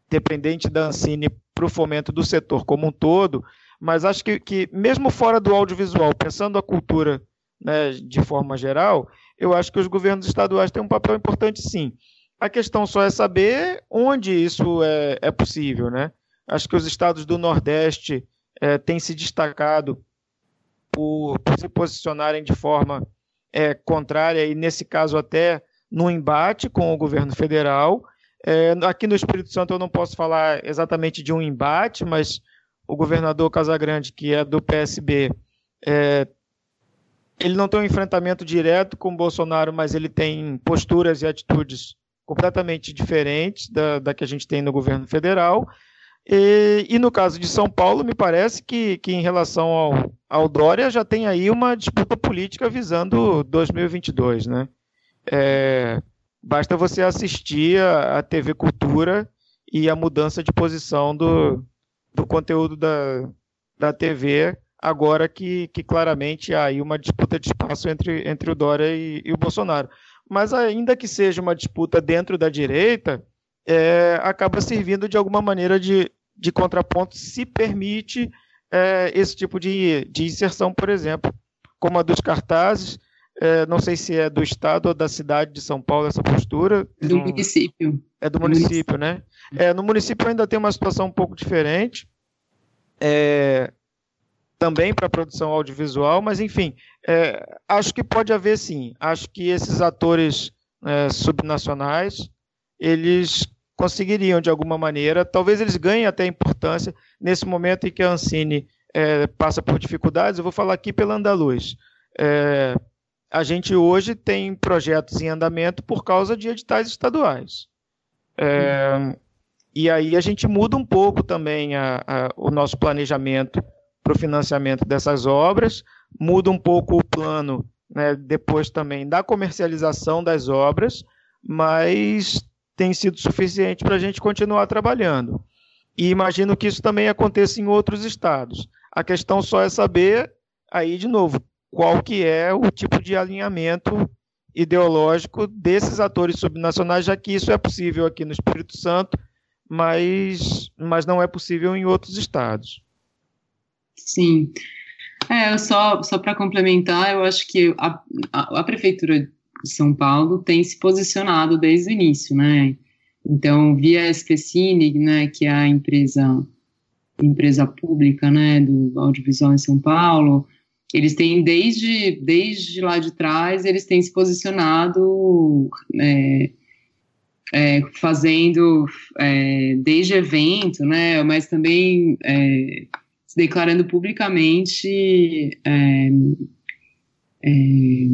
dependente da Ancine para o fomento do setor como um todo, mas acho que, que mesmo fora do audiovisual, pensando a cultura né, de forma geral, eu acho que os governos estaduais têm um papel importante sim. A questão só é saber onde isso é, é possível, né? Acho que os estados do Nordeste é, têm se destacado por, por, se posicionarem de forma é, contrária e, nesse caso, até no embate com o governo federal. É, aqui no Espírito Santo eu não posso falar exatamente de um embate, mas o governador Casagrande, que é do PSB, é, ele não tem um enfrentamento direto com Bolsonaro, mas ele tem posturas e atitudes completamente diferentes da, da que a gente tem no governo federal. E, e, no caso de São Paulo, me parece que, que em relação ao, ao Dória já tem aí uma disputa política visando 2022, né? É, basta você assistir a, a, TV Cultura e a mudança de posição do, do conteúdo da, da TV, agora que, que claramente há aí uma disputa de espaço entre, entre o Dória e, e o Bolsonaro mas ainda que seja uma disputa dentro da direita, é, acaba servindo de alguma maneira de, de contraponto se permite é, esse tipo de, de inserção, por exemplo, como a dos cartazes. É, não sei se é do estado ou da cidade de São Paulo essa postura. Do município. É do município, né? É, no município ainda tem uma situação um pouco diferente. É, também para produção audiovisual, mas enfim, é, acho que pode haver sim. Acho que esses atores subnacionais eles conseguiriam de alguma maneira, talvez eles ganhem até importância nesse momento em que a Ancine é, passa por dificuldades. Eu vou falar aqui pela Andaluz. É, a gente hoje tem projetos em andamento por causa de editais estaduais. É, e aí a gente muda um pouco também a, a, o nosso planejamento para o financiamento dessas obras, muda um pouco o plano né, depois também da comercialização das obras, mas tem sido suficiente para a gente continuar trabalhando. E imagino que isso também aconteça em outros estados. A questão só é saber, aí de novo, qual que é o tipo de alinhamento ideológico desses atores subnacionais, já que isso é possível aqui no Espírito Santo, mas, mas não é possível em outros estados. Sim. É, só, só para complementar, eu acho que a, a, a, Prefeitura São Paulo tem se posicionado desde o início, né? Então, via Especine, né, que é a empresa, empresa pública, né, do audiovisual em São Paulo, eles têm desde, desde lá de trás, eles têm se posicionado é, é, fazendo é, desde evento, né, mas também é, se declarando publicamente, é, é,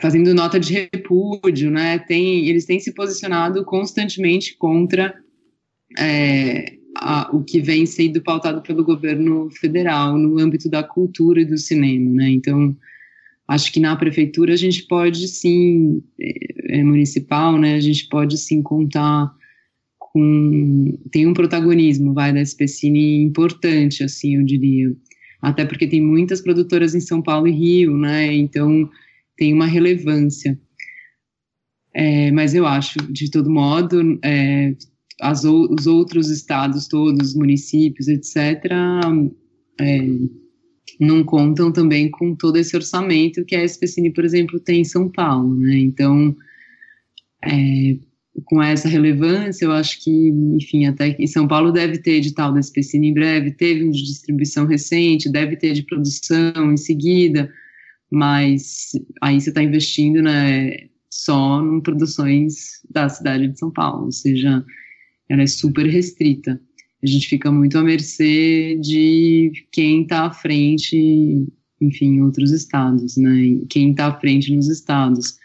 fazendo nota de repúdio, né? Tem, eles têm se posicionado constantemente contra é, a, o que vem sendo pautado pelo governo federal no âmbito da cultura e do cinema, né? Então, acho que na prefeitura a gente pode sim, é, é municipal, né? A gente pode sim contar com tem um protagonismo, vai, da SPCine importante, assim, eu diria. Até porque tem muitas produtoras em São Paulo e Rio, né? Então tem uma relevância. É, mas eu acho, de todo modo, é, as, os outros estados todos, municípios, etc., é, não contam também com todo esse orçamento que a SPCine, por exemplo, tem em São Paulo, né? Então, é, com essa relevância, eu acho que, enfim, até que São Paulo deve ter edital da SPCine em breve, teve um de distribuição recente, deve ter de produção em seguida, mas aí você está investindo né, só em produções da cidade de São Paulo, ou seja, ela é super restrita. A gente fica muito à mercê de quem está à frente, enfim, em outros estados, né? Quem está à frente nos estados.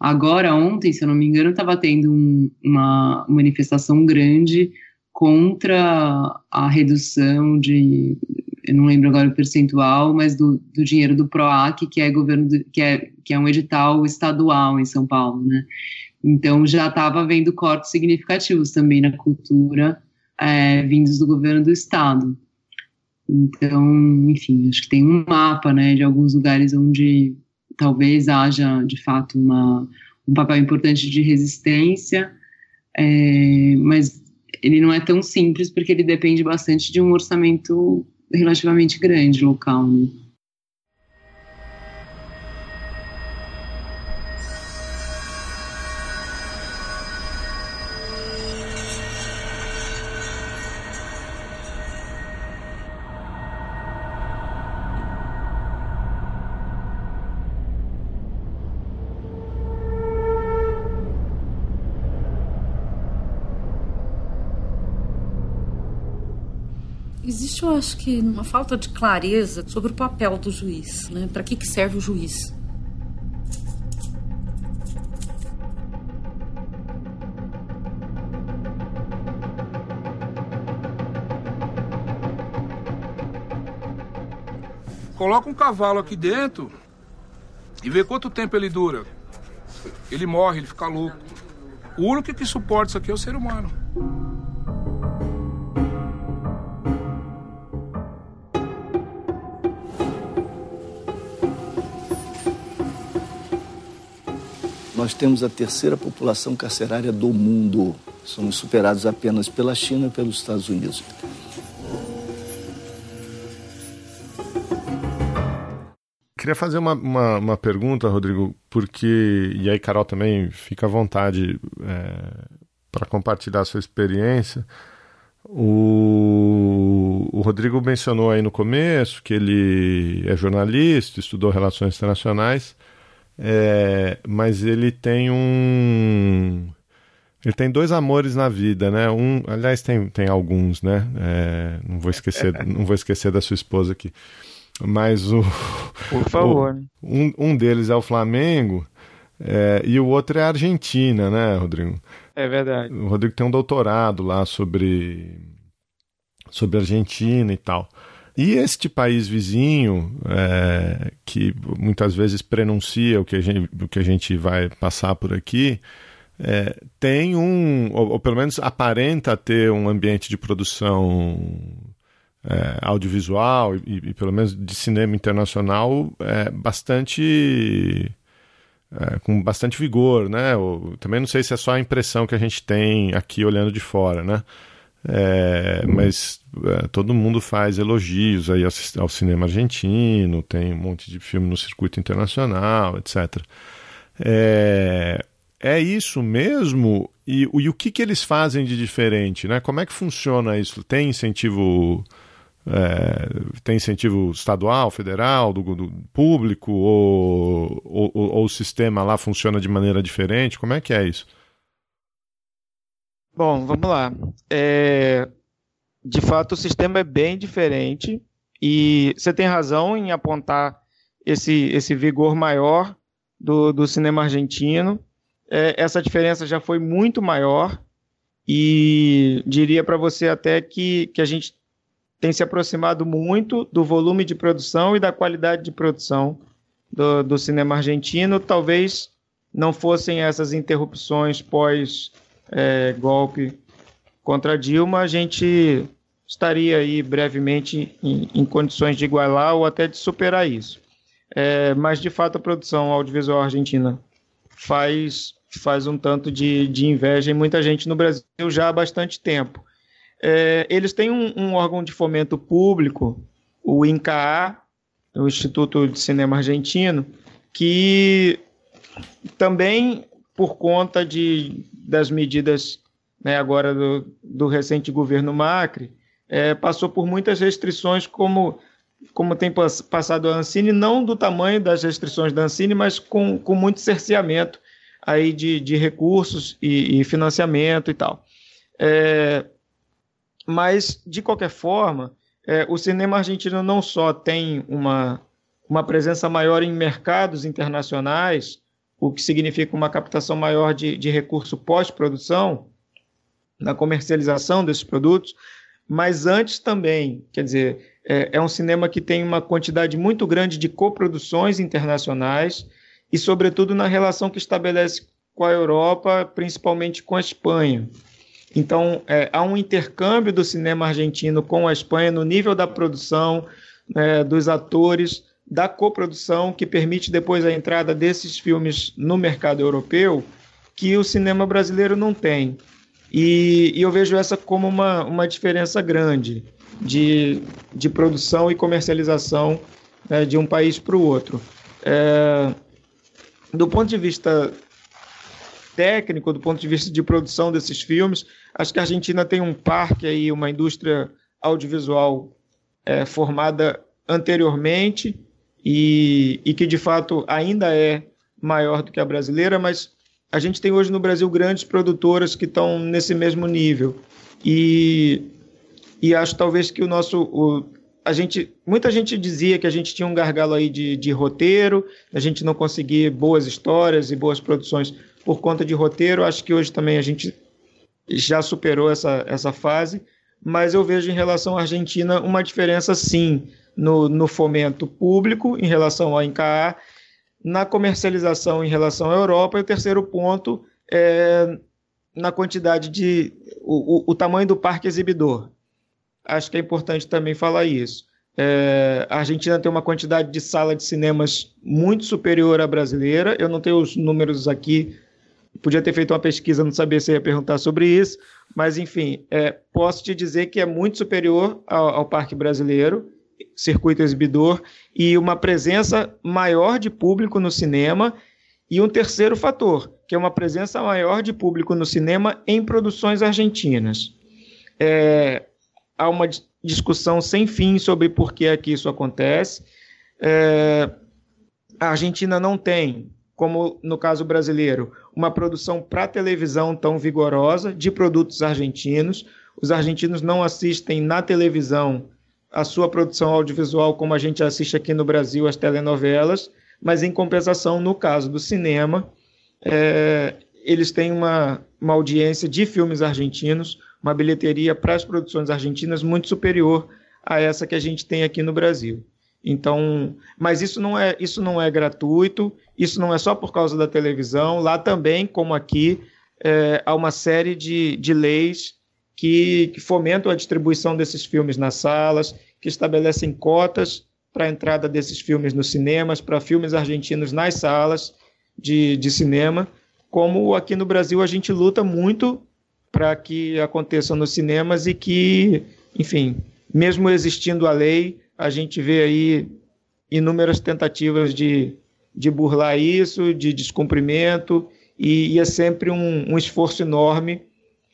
Agora, ontem, se eu não me engano, estava tendo um, uma manifestação grande contra a redução de, eu não lembro agora o percentual, mas do, do dinheiro do PROAC, que é governo do, que, é, que é um edital estadual em São Paulo, né? Então já estava havendo cortes significativos também na cultura é, vindos do governo do estado. Então, enfim, acho que tem um mapa, né, de alguns lugares onde talvez haja de fato uma, um papel importante de resistência, é, mas ele não é tão simples porque ele depende bastante de um orçamento relativamente grande local. Né? Existe, eu acho que, uma falta de clareza sobre o papel do juiz, né? Para que, que serve o juiz? Coloca um cavalo aqui dentro e vê quanto tempo ele dura. Ele morre, ele fica louco. O único que suporta isso aqui é o ser humano. Nós temos a terceira população carcerária do mundo. Somos superados apenas pela China e pelos Estados Unidos. Queria fazer uma, uma, uma, pergunta, Rodrigo, porque. E aí, Carol, também fica à vontade é, para compartilhar a sua experiência. O, o, Rodrigo mencionou aí no começo que ele é jornalista, estudou relações internacionais. É, mas ele tem um. Ele tem dois amores na vida, né? Um, aliás, tem, tem alguns, né? É, não vou esquecer, [laughs] não vou esquecer da sua esposa aqui. Mas o. Por favor. O, um, um deles é o Flamengo é, e o outro é a Argentina, né, Rodrigo? É verdade. O Rodrigo tem um doutorado lá sobre sobre Argentina e tal. E este país vizinho, é, que muitas vezes prenuncia o que a gente, o que a gente vai passar por aqui, é, tem um, ou, ou, pelo menos aparenta ter um ambiente de produção é, audiovisual e, e, pelo menos de cinema internacional é, bastante. É, com bastante vigor, né? Também não sei se é só a impressão que a gente tem aqui olhando de fora, né? É, mas é, todo mundo faz elogios aí ao, ao, cinema argentino, tem um monte de filme no circuito internacional, etc. É, é isso mesmo? E, e, o que, que eles fazem de diferente? Né? Como é que funciona isso? Tem incentivo. É, tem incentivo estadual, federal, do, do público, ou, ou, ou o sistema lá funciona de maneira diferente? Como é que é isso? Bom, vamos lá. É, de fato, o sistema é bem diferente e você tem razão em apontar esse, esse vigor maior do, do cinema argentino. É, essa diferença já foi muito maior e diria para você até que, que a gente tem se aproximado muito do volume de produção e da qualidade de produção do, do cinema argentino. Talvez não fossem essas interrupções pós é, golpe contra Dilma, a gente estaria aí brevemente em, em, condições de igualar ou até de superar isso. É, mas, de fato, a produção audiovisual argentina faz, faz um tanto de, de inveja em muita gente no Brasil já há bastante tempo. É, eles têm um, um, órgão de fomento público, o INCAA, o Instituto de Cinema Argentino, que também por conta de, das medidas né, agora do, do, recente governo Macri, é, passou por muitas restrições, como, como tem passado a Ancine, não do tamanho das restrições da Ancine, mas com, com muito cerceamento aí de, de recursos e, e financiamento e tal. É, mas, de qualquer forma, é, o cinema argentino não só tem uma, uma presença maior em mercados internacionais, o que significa uma captação maior de, de recurso pós-produção, na comercialização desses produtos, mas antes também, quer dizer, é, é, um cinema que tem uma quantidade muito grande de coproduções internacionais e, sobretudo, na relação que estabelece com a Europa, principalmente com a Espanha. Então, é, há um intercâmbio do cinema argentino com a Espanha no nível da produção, é, dos atores, da coprodução que permite depois a entrada desses filmes no mercado europeu que o cinema brasileiro não tem. E, e eu vejo essa como uma, uma diferença grande de, de produção e comercialização né, de um país para o outro. É, do ponto de vista técnico, do ponto de vista de produção desses filmes, acho que a Argentina tem um parque aí, uma indústria audiovisual é, formada anteriormente e, e que de fato ainda é maior do que a brasileira, mas a gente tem hoje no Brasil grandes produtoras que estão nesse mesmo nível. E, e acho talvez que o nosso. O, a gente, muita gente dizia que a gente tinha um gargalo aí de, de roteiro, a gente não conseguia boas histórias e boas produções por conta de roteiro. Acho que hoje também a gente já superou essa, essa fase, mas eu vejo em relação à Argentina uma diferença sim no, no fomento público em relação ao INCAA, na comercialização em relação à Europa, e o terceiro ponto é na quantidade de. o, o, o tamanho do parque exibidor. Acho que é importante também falar isso. É, a Argentina tem uma quantidade de sala de cinemas muito superior à brasileira. Eu não tenho os números aqui, podia ter feito uma pesquisa, não sabia se ia perguntar sobre isso, mas enfim, é, posso te dizer que é muito superior ao, ao parque brasileiro circuito exibidor e uma presença maior de público no cinema. E um terceiro fator, que é uma presença maior de público no cinema em produções argentinas. É, há uma discussão sem fim sobre por que é que isso acontece. É, a Argentina não tem, como no caso brasileiro, uma produção para televisão tão vigorosa de produtos argentinos. Os argentinos não assistem na televisão a sua produção audiovisual, como a gente assiste aqui no Brasil, as telenovelas, mas em compensação, no caso do cinema, é, eles têm uma, uma audiência de filmes argentinos, uma bilheteria para as produções argentinas muito superior a essa que a gente tem aqui no Brasil. Então, mas isso não é isso não é gratuito, isso não é só por causa da televisão. Lá também, como aqui, é, há uma série de, de leis que, que fomentam a distribuição desses filmes nas salas, que estabelecem cotas para a entrada desses filmes nos cinemas, para filmes argentinos nas salas de, de cinema, como aqui no Brasil a gente luta muito para que aconteçam nos cinemas e que, enfim, mesmo existindo a lei, a gente vê aí inúmeras tentativas de, de burlar isso, de descumprimento, e, e é sempre um, um esforço enorme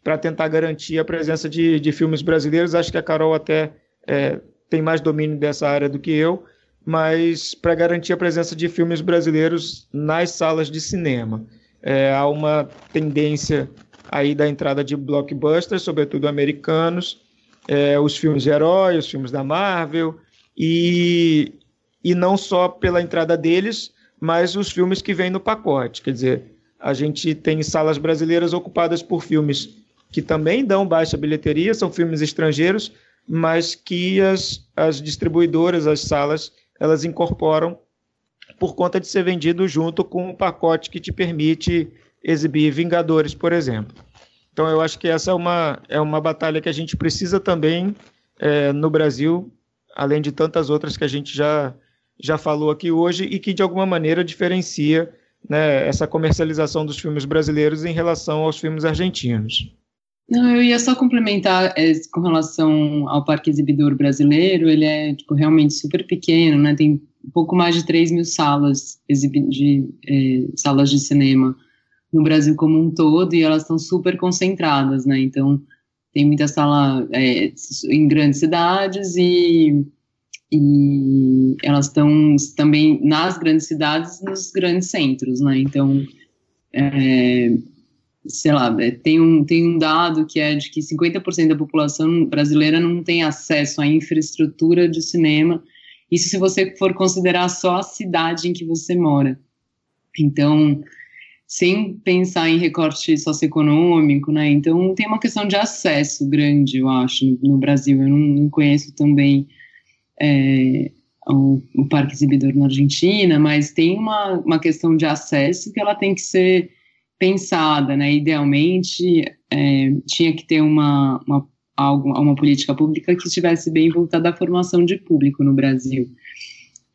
para tentar garantir a presença de, de filmes brasileiros. Acho que a Carol até é, tem mais domínio dessa área do que eu, mas para garantir a presença de filmes brasileiros nas salas de cinema. É, há uma tendência aí da entrada de blockbusters, sobretudo americanos, é, os filmes de herói, os filmes da Marvel, e, e não só pela entrada deles, mas os filmes que vêm no pacote. Quer dizer, a gente tem salas brasileiras ocupadas por filmes que também dão baixa bilheteria, são filmes estrangeiros, mas que as, as distribuidoras, as salas, elas incorporam por conta de ser vendido junto com o pacote que te permite exibir Vingadores, por exemplo. Então eu acho que essa é uma, é uma batalha que a gente precisa também é, no Brasil, além de tantas outras que a gente já, já falou aqui hoje e que de alguma maneira diferencia né, essa comercialização dos filmes brasileiros em relação aos filmes argentinos. Não, eu ia só complementar é, com relação ao parque exibidor brasileiro, ele é tipo, realmente super pequeno, né? Tem pouco mais de 3 mil salas de é, salas de cinema no Brasil como um todo e elas estão super concentradas, né? Então tem muita sala é, em grandes cidades e, e elas estão também nas grandes cidades, nos grandes centros, né? Então é, sei lá, é, tem um, tem um dado que é de que 50% da população brasileira não tem acesso à infraestrutura de cinema, isso se você for considerar só a cidade em que você mora. Então, sem pensar em recorte socioeconômico, né? Então, tem uma questão de acesso grande, eu acho, no, no Brasil. Eu não, não, conheço também é, o, o Parque Exibidor na Argentina, mas tem uma, uma questão de acesso que ela tem que ser pensada, né? Idealmente, é, tinha que ter uma, uma, uma política pública que estivesse bem voltada à formação de público no Brasil.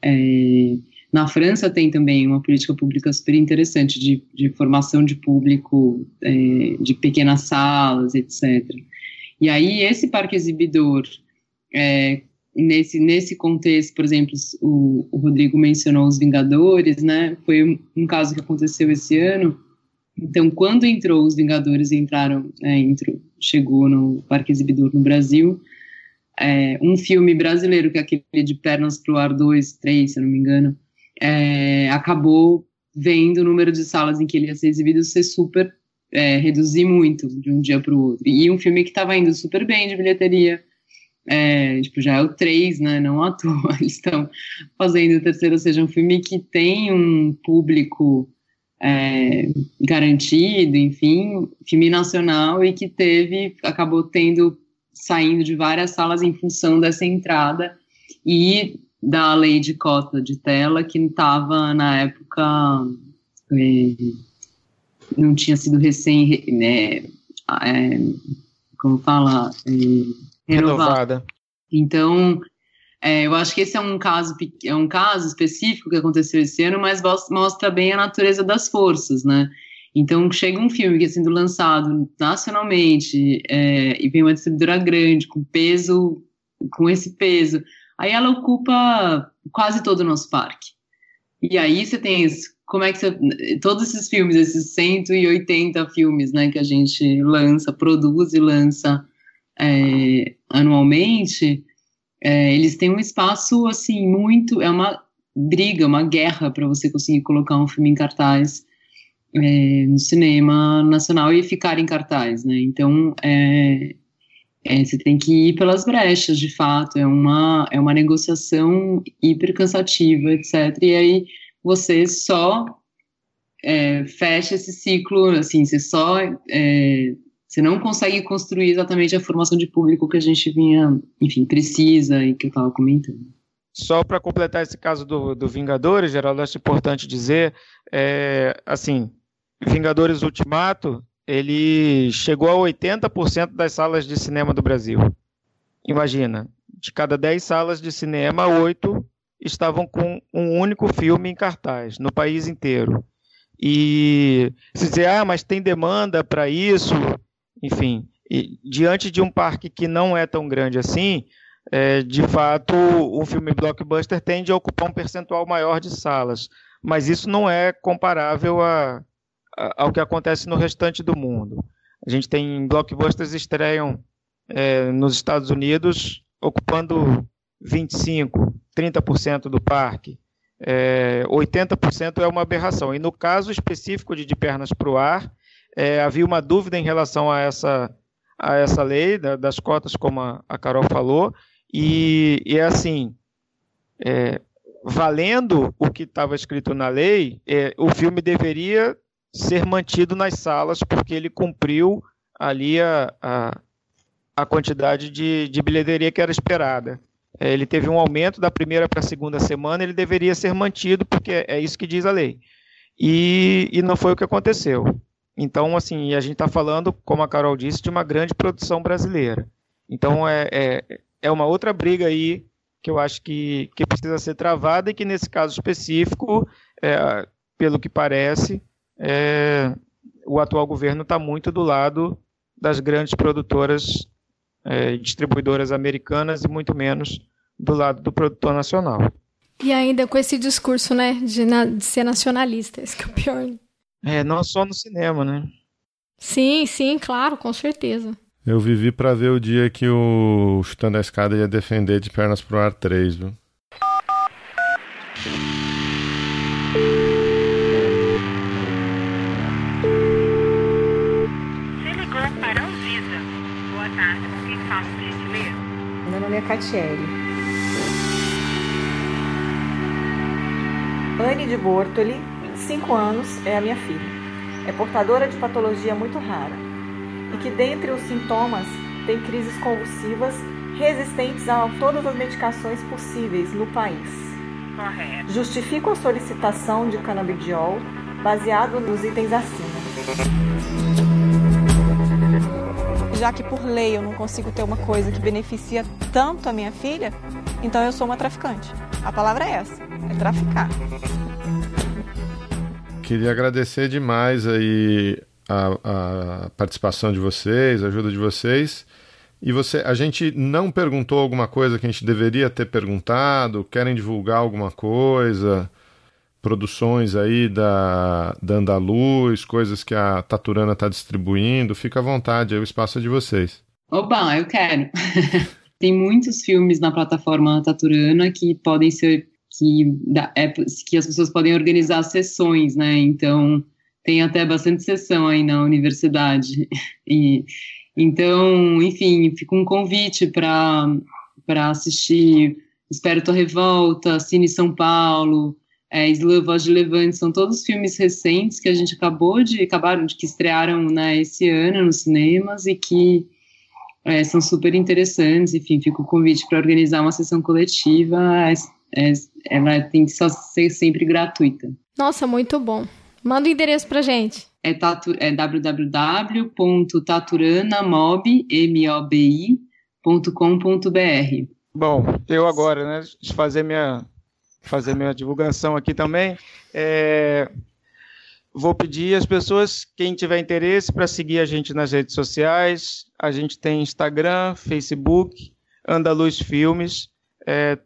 É, na França tem também uma política pública super interessante de, de formação de público, é, de pequenas salas, etc. E aí esse parque exibidor, é, nesse, nesse contexto, por exemplo, o, o, Rodrigo mencionou os Vingadores, né? Foi um, um, caso que aconteceu esse ano. Então, quando entrou os Vingadores, entraram, é, entrou, chegou no parque exibidor no Brasil, é, um filme brasileiro, que é aquele de Pernas pro Ar 2, 3, se eu não me engano, é, acabou vendo o número de salas em que ele ia ser exibido ser super é, reduzir muito de um dia para o outro. E um filme que estava indo super bem de bilheteria, é, tipo, já é o 3, né? Não à toa. [laughs] Eles estão fazendo o terceiro, ou seja, um filme que tem um público é, garantido, enfim, filme nacional e que teve, acabou tendo, saindo de várias salas em função dessa entrada e da lei de cota de tela que estava na época é, não tinha sido recém né, é, como fala é, renovada. renovada. Então é, eu acho que esse é um caso é um caso específico que aconteceu esse ano, mas mostra bem a natureza das forças, né? Então chega um filme que está sendo lançado nacionalmente é, e vem uma distribuidora grande com peso, com esse peso Aí ela ocupa quase todo o nosso parque. E aí você tem como é que você, todos esses filmes, esses 180 filmes, né, que a gente lança, produz e lança é, anualmente, é, eles têm um espaço assim muito, é uma briga, uma guerra para você conseguir colocar um filme em cartaz é, no cinema nacional e ficar em cartaz, né? Então, é, é, você tem que ir pelas brechas, de fato, é uma, é uma negociação hiper cansativa, etc. E aí você só é, fecha esse ciclo, assim, você só. É, você não consegue construir exatamente a formação de público que a gente vinha, enfim, precisa e que eu estava comentando. Só para completar esse caso do, do Vingadores, Geraldo, acho importante dizer, é, assim, Vingadores Ultimato ele chegou a 80% das salas de cinema do Brasil. Imagina, de cada 10 salas de cinema, 8 estavam com um único filme em cartaz no país inteiro. E se dizer, ah, mas tem demanda para isso, enfim, e, diante de um parque que não é tão grande assim, é, de fato, o filme blockbuster tende a ocupar um percentual maior de salas, mas isso não é comparável a, ao que acontece no restante do mundo. A gente tem blockbusters estreiam é, nos Estados Unidos ocupando 25, 30% do parque. É, 80% é uma aberração. E no caso específico de De Pernas para o Ar, é, havia uma dúvida em relação a essa, a essa lei da, das cotas, como a, a, Carol falou, e, e é assim, é, valendo o que estava escrito na lei, é, o filme deveria ser mantido nas salas, porque ele cumpriu ali a, a, a quantidade de, de bilheteria que era esperada. É, ele teve um aumento da primeira para a segunda semana, ele deveria ser mantido, porque é isso que diz a lei. E, e não foi o que aconteceu. Então, assim, a gente está falando, como a Carol disse, de uma grande produção brasileira. Então, é, é, é uma outra briga aí que eu acho que, que precisa ser travada e que, nesse caso específico, é, pelo que parece, é, o atual governo está muito do lado das grandes produtoras é, distribuidoras americanas e muito menos do lado do produtor nacional. E ainda com esse discurso, né, de, na, de ser nacionalista, esse que é o pior. É, não só no cinema, né? Sim, sim, claro, com certeza. Eu vivi para ver o dia que o Chutando a Escada ia defender de pernas pro ar 3, viu? Antônia Catieri. Anne de Bortoli, 5 anos, é a minha filha. É portadora de patologia muito rara e que, dentre os sintomas, tem crises convulsivas resistentes a todas as medicações possíveis no país. Correto. Justifico a solicitação de canabidiol baseado nos itens acima já que por lei eu não consigo ter uma coisa que beneficia tanto a minha filha, então eu sou uma traficante. A palavra é essa. é traficar. Queria agradecer demais aí a, a participação de vocês, a ajuda de vocês. E você, a gente não perguntou alguma coisa que a gente deveria ter perguntado? Querem divulgar alguma coisa? Produções aí da, da Andaluz, coisas que a Taturana está distribuindo? Fica à vontade, aí o espaço é de vocês. Oba, eu quero. [laughs] Tem muitos filmes na plataforma Taturana que podem ser que, é, que as pessoas podem organizar sessões, né? Então tem até bastante sessão aí na universidade. [laughs] E então, enfim, fica um convite para para assistir Espero Tua Revolta, Cine São Paulo, é, Voz de Levante, são todos filmes recentes que a gente acabou de, acabaram de, que estrearam né, esse ano nos cinemas e que é, são super interessantes, enfim, fica o convite para organizar uma sessão coletiva, é, é, ela tem que só ser sempre gratuita. Nossa, muito bom. Manda o endereço pra gente. É, tatu, é www.taturanamobi.com.br. Bom, eu agora, né, fazer minha fazer minha divulgação aqui também. É, vou pedir às pessoas, quem tiver interesse, para seguir a gente nas redes sociais. A gente tem Instagram, Facebook, Andaluz Filmes. É,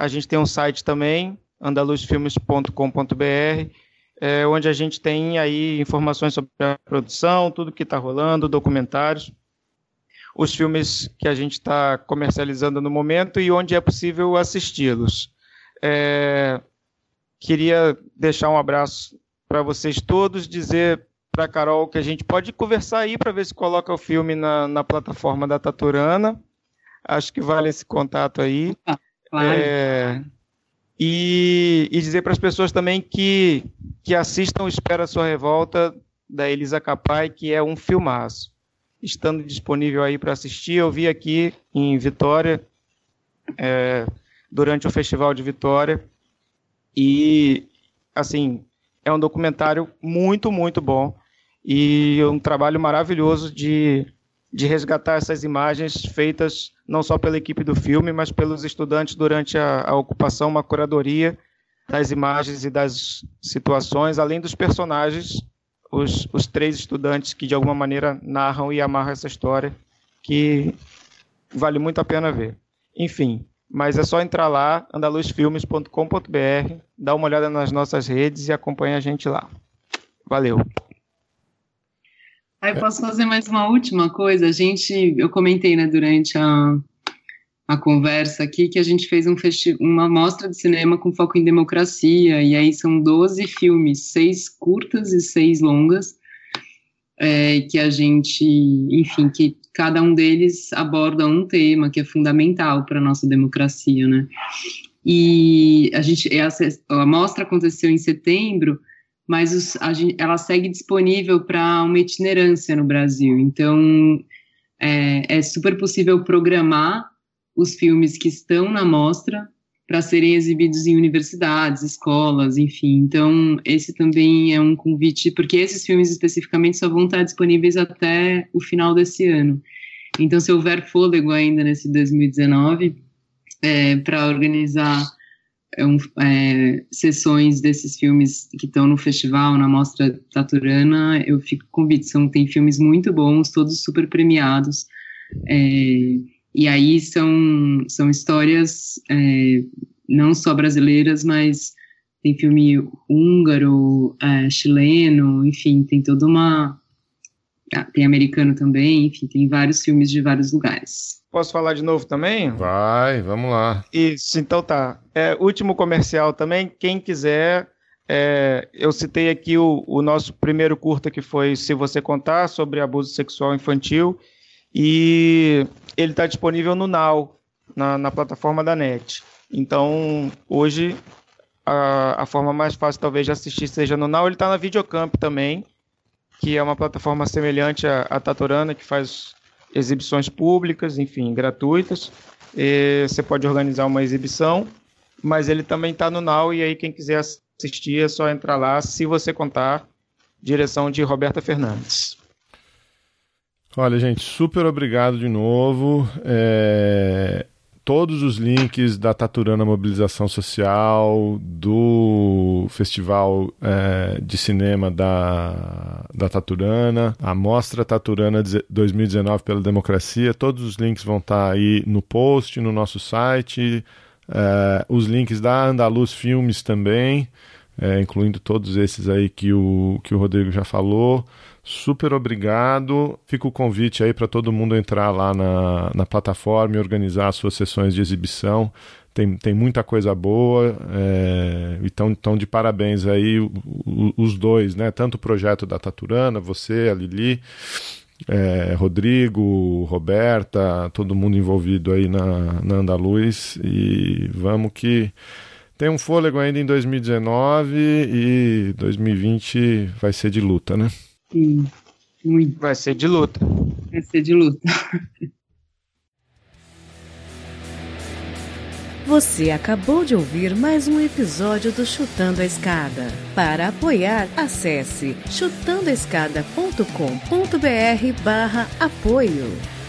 a gente tem um site também, andaluzfilmes.com.br, é, onde a gente tem aí informações sobre a produção, tudo que está rolando, documentários, os filmes que a gente está comercializando no momento e onde é possível assisti-los. É, queria deixar um abraço para vocês todos, dizer para Carol que a gente pode conversar aí para ver se coloca o filme na, na plataforma da Taturana. Acho que vale esse contato aí. Claro. É, e, e, dizer para as pessoas também que, que assistam Espera Sua Revolta, da Elisa Capai, que é um filmaço. Estando disponível aí para assistir, eu vi aqui em Vitória, é, durante o Festival de Vitória, e, assim, é um documentário muito, muito bom, e um trabalho maravilhoso de de resgatar essas imagens feitas não só pela equipe do filme, mas pelos estudantes durante a, a ocupação, uma curadoria das imagens e das situações, além dos personagens, os, os três estudantes que de alguma maneira narram e amarram essa história, que vale muito a pena ver. Enfim, mas é só entrar lá, andaluzfilmes.com.br, dar uma olhada nas nossas redes e acompanha a gente lá. Valeu! Aí posso fazer mais uma última coisa. A gente, eu comentei, né, durante a, a conversa aqui que a gente fez um uma mostra de cinema com foco em democracia, e aí são 12 filmes, seis curtas e seis longas, é, que a gente, enfim, que cada um deles aborda um tema que é fundamental para a nossa democracia, né? E a gente, a mostra aconteceu em setembro, mas os, a, ela segue disponível para uma itinerância no Brasil. Então, é, é, super possível programar os filmes que estão na mostra para serem exibidos em universidades, escolas, enfim. Então, esse também é um convite, porque esses filmes especificamente só vão estar disponíveis até o final desse ano. Então, se houver fôlego ainda nesse 2019, é, para organizar é é, sessões desses filmes que estão no festival, na Mostra Taturana, eu fico convite. São, tem filmes muito bons, todos super premiados. É, e aí são, são histórias é, não só brasileiras, mas tem filme húngaro, é, chileno, enfim, tem toda uma. Ah, tem americano também, enfim, tem vários filmes de vários lugares. Posso falar de novo também? Vai, vamos lá. Isso, então tá. É, último comercial também, quem quiser. É, eu citei aqui o, o, nosso primeiro curta que foi Se Você Contar, sobre abuso sexual infantil. E ele está disponível no Now, na, na, plataforma da NET. Então, hoje, a, a, forma mais fácil talvez de assistir seja no Now. Ele está na Videocamp também, que é uma plataforma semelhante à, à Tatorana, que faz exibições públicas, enfim, gratuitas. E você pode organizar uma exibição, mas ele também está no Now e aí quem quiser assistir é só entrar lá, se você contar, direção de Roberta Fernandes. Olha, gente, super obrigado de novo. É... todos os links da Taturana Mobilização Social, do Festival é, de Cinema da, da Taturana, a Mostra Taturana 2019 pela Democracia, todos os links vão estar tá aí no post, no nosso site, é, os links da Andaluz Filmes também, é, incluindo todos esses aí que o, que o Rodrigo já falou. Super obrigado. Fica o convite aí para todo mundo entrar lá na, na plataforma e organizar as suas sessões de exibição. Tem, tem muita coisa boa. É, então, então, de parabéns aí o, o, os dois, né? Tanto o projeto da Taturana, você, a Lili, é, Rodrigo, Roberta, todo mundo envolvido aí na, na Andaluz. E vamos que tem um fôlego ainda em 2019 e 2020 vai ser de luta, né? Sim, muito. Vai ser de luta. Vai ser de luta. Você acabou de ouvir mais um episódio do Chutando a Escada. Para apoiar, acesse chutandoaescada.com.br barra apoio.